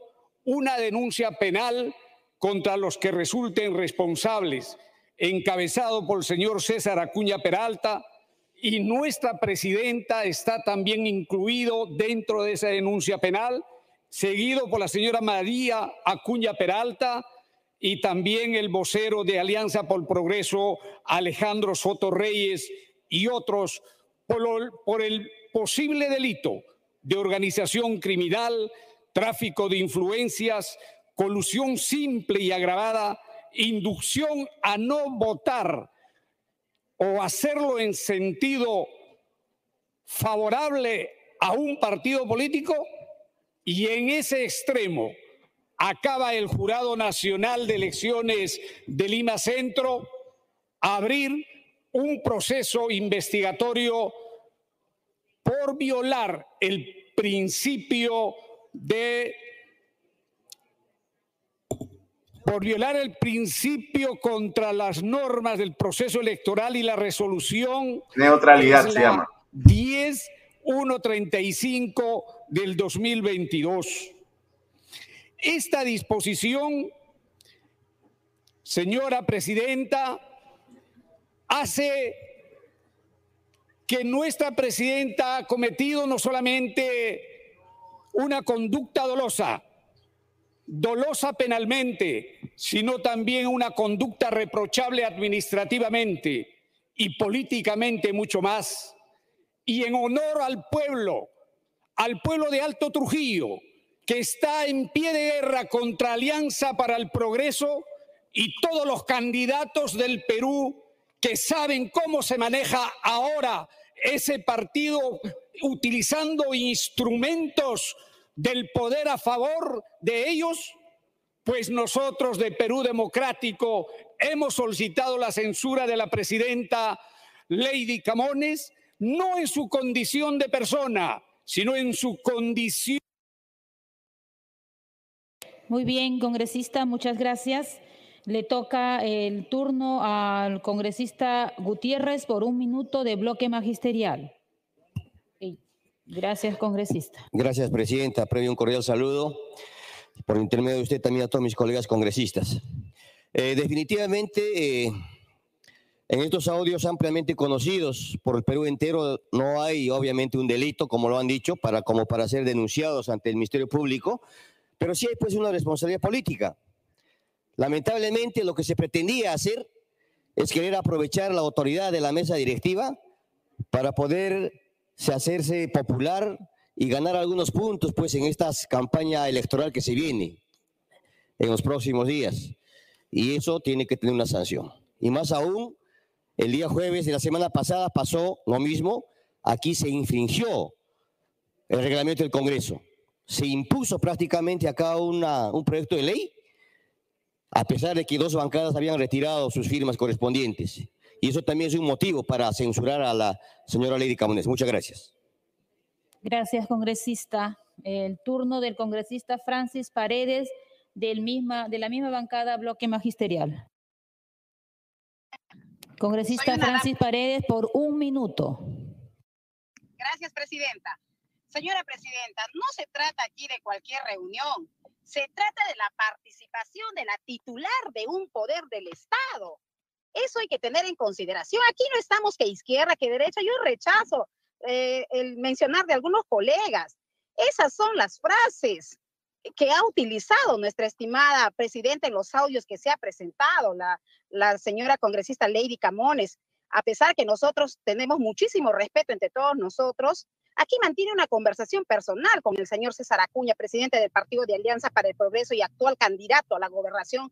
una denuncia penal contra los que resulten responsables, encabezado por el señor César Acuña Peralta, y nuestra presidenta está también incluido dentro de esa denuncia penal, seguido por la señora María Acuña Peralta y también el vocero de Alianza por el Progreso, Alejandro Soto Reyes y otros por, por el posible delito de organización criminal, tráfico de influencias, colusión simple y agravada, inducción a no votar o hacerlo en sentido favorable a un partido político y en ese extremo acaba el Jurado Nacional de Elecciones de Lima Centro abrir un proceso investigatorio por violar el principio de por violar el principio contra las normas del proceso electoral y la resolución. Neutralidad se llama. 10.135 del 2022. Esta disposición, señora presidenta, hace que nuestra presidenta ha cometido no solamente una conducta dolosa, dolosa penalmente, sino también una conducta reprochable administrativamente y políticamente mucho más. Y en honor al pueblo, al pueblo de Alto Trujillo, que está en pie de guerra contra Alianza para el Progreso y todos los candidatos del Perú que saben cómo se maneja ahora ese partido utilizando instrumentos del poder a favor de ellos? Pues nosotros de Perú Democrático hemos solicitado la censura de la presidenta Lady Camones, no en su condición de persona, sino en su condición. Muy bien, congresista, muchas gracias. Le toca el turno al congresista Gutiérrez por un minuto de bloque magisterial. Gracias, congresista. Gracias, presidenta. Previo un cordial saludo por intermedio de usted también a todos mis colegas congresistas. Eh, definitivamente, eh, en estos audios ampliamente conocidos por el Perú entero, no hay obviamente un delito, como lo han dicho, para, como para ser denunciados ante el Ministerio Público, pero sí hay pues una responsabilidad política. Lamentablemente, lo que se pretendía hacer es querer aprovechar la autoridad de la mesa directiva para poder hacerse popular y ganar algunos puntos pues en esta campaña electoral que se viene en los próximos días. Y eso tiene que tener una sanción. Y más aún, el día jueves de la semana pasada pasó lo mismo. Aquí se infringió el reglamento del Congreso. Se impuso prácticamente acá una, un proyecto de ley, a pesar de que dos bancadas habían retirado sus firmas correspondientes. Y eso también es un motivo para censurar a la señora Lady Camones. Muchas gracias. Gracias, congresista. El turno del congresista Francis Paredes del misma, de la misma bancada Bloque Magisterial. Congresista Francis Paredes por un minuto. Gracias, presidenta. Señora presidenta, no se trata aquí de cualquier reunión. Se trata de la participación de la titular de un poder del Estado. Eso hay que tener en consideración. Aquí no estamos que izquierda, que derecha. Yo rechazo eh, el mencionar de algunos colegas. Esas son las frases que ha utilizado nuestra estimada presidenta en los audios que se ha presentado, la, la señora congresista Lady Camones. A pesar que nosotros tenemos muchísimo respeto entre todos nosotros, aquí mantiene una conversación personal con el señor César Acuña, presidente del Partido de Alianza para el Progreso y actual candidato a la gobernación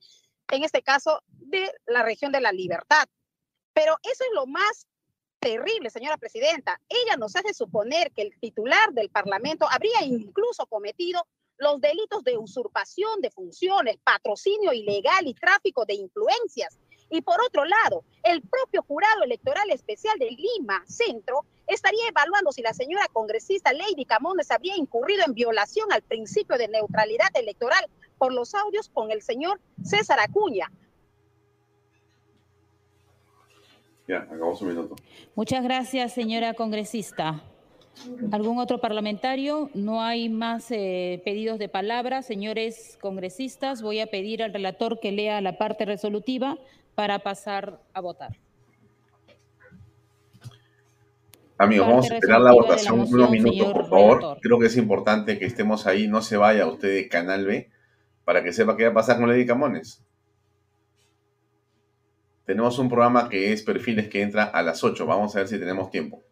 en este caso de la región de la libertad. Pero eso es lo más terrible, señora presidenta. Ella nos hace suponer que el titular del Parlamento habría incluso cometido los delitos de usurpación de funciones, patrocinio ilegal y tráfico de influencias. Y por otro lado, el propio jurado electoral especial de Lima Centro estaría evaluando si la señora congresista Lady Camones habría incurrido en violación al principio de neutralidad electoral por los audios con el señor César Acuña. Ya, acabó su minuto. Muchas gracias, señora congresista. ¿Algún otro parlamentario? No hay más eh, pedidos de palabra. Señores congresistas, voy a pedir al relator que lea la parte resolutiva para pasar a votar. Amigos, vamos a esperar la votación unos minutos, por favor. Creo que es importante que estemos ahí. No se vaya usted de Canal B para que sepa qué va a pasar con Lady Camones. Tenemos un programa que es Perfiles que entra a las 8. Vamos a ver si tenemos tiempo.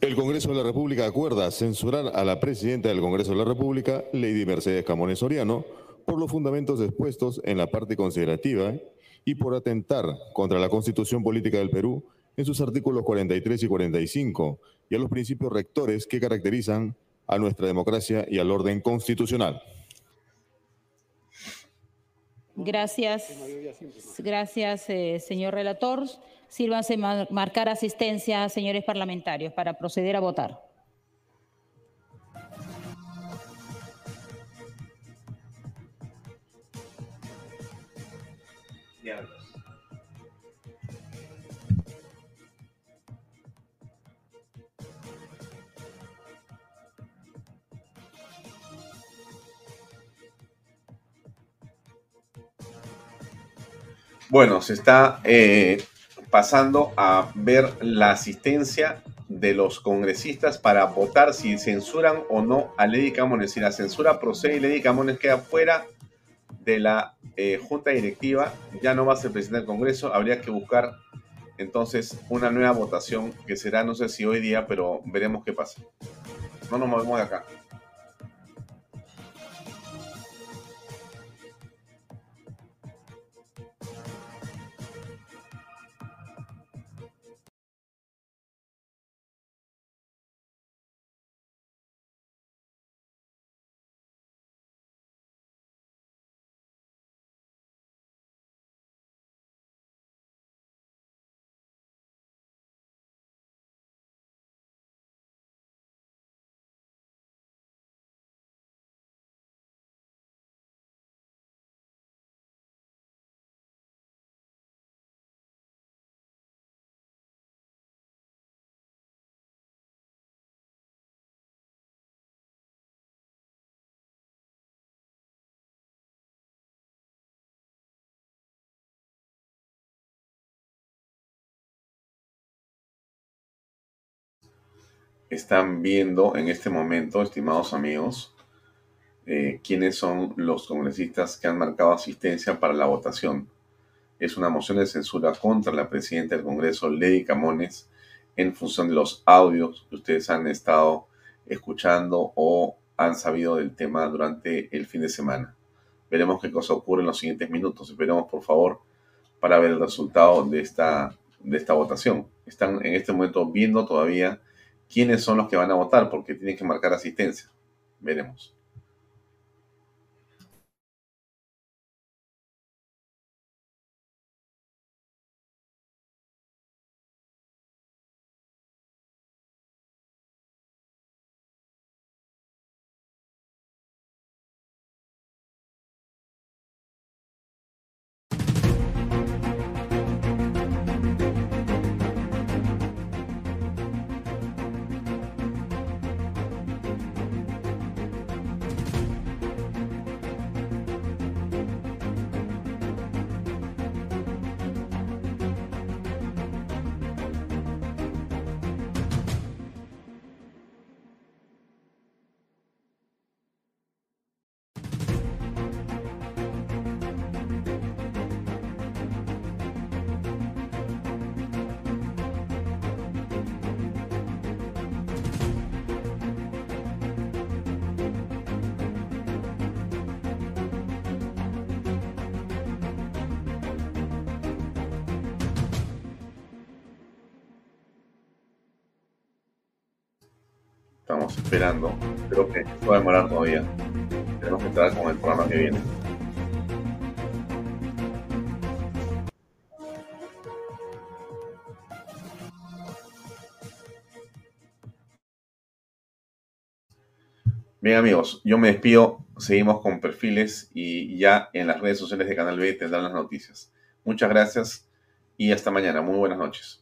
El Congreso de la República acuerda censurar a la presidenta del Congreso de la República, Lady Mercedes Camones Soriano, por los fundamentos expuestos en la parte considerativa y por atentar contra la Constitución Política del Perú en sus artículos 43 y 45 y a los principios rectores que caracterizan a nuestra democracia y al orden constitucional. Gracias, gracias, eh, señor relator. Sírvanse marcar asistencia, señores parlamentarios, para proceder a votar. Bueno, se está eh, pasando a ver la asistencia de los congresistas para votar si censuran o no a Lady Camones. Si la censura procede y Lady Camones queda fuera de la eh, junta directiva, ya no va a ser presidente del Congreso, habría que buscar entonces una nueva votación que será, no sé si hoy día, pero veremos qué pasa. No nos movemos de acá. Están viendo en este momento, estimados amigos, eh, quiénes son los congresistas que han marcado asistencia para la votación. Es una moción de censura contra la presidenta del Congreso, Lady Camones, en función de los audios que ustedes han estado escuchando o han sabido del tema durante el fin de semana. Veremos qué cosa ocurre en los siguientes minutos. Esperemos, por favor, para ver el resultado de esta, de esta votación. Están en este momento viendo todavía quiénes son los que van a votar, porque tienen que marcar asistencia. Veremos. Esperando. Creo que va a demorar todavía. Tenemos que entrar con el programa que viene. Bien amigos, yo me despido, seguimos con perfiles y ya en las redes sociales de Canal B tendrán las noticias. Muchas gracias y hasta mañana. Muy buenas noches.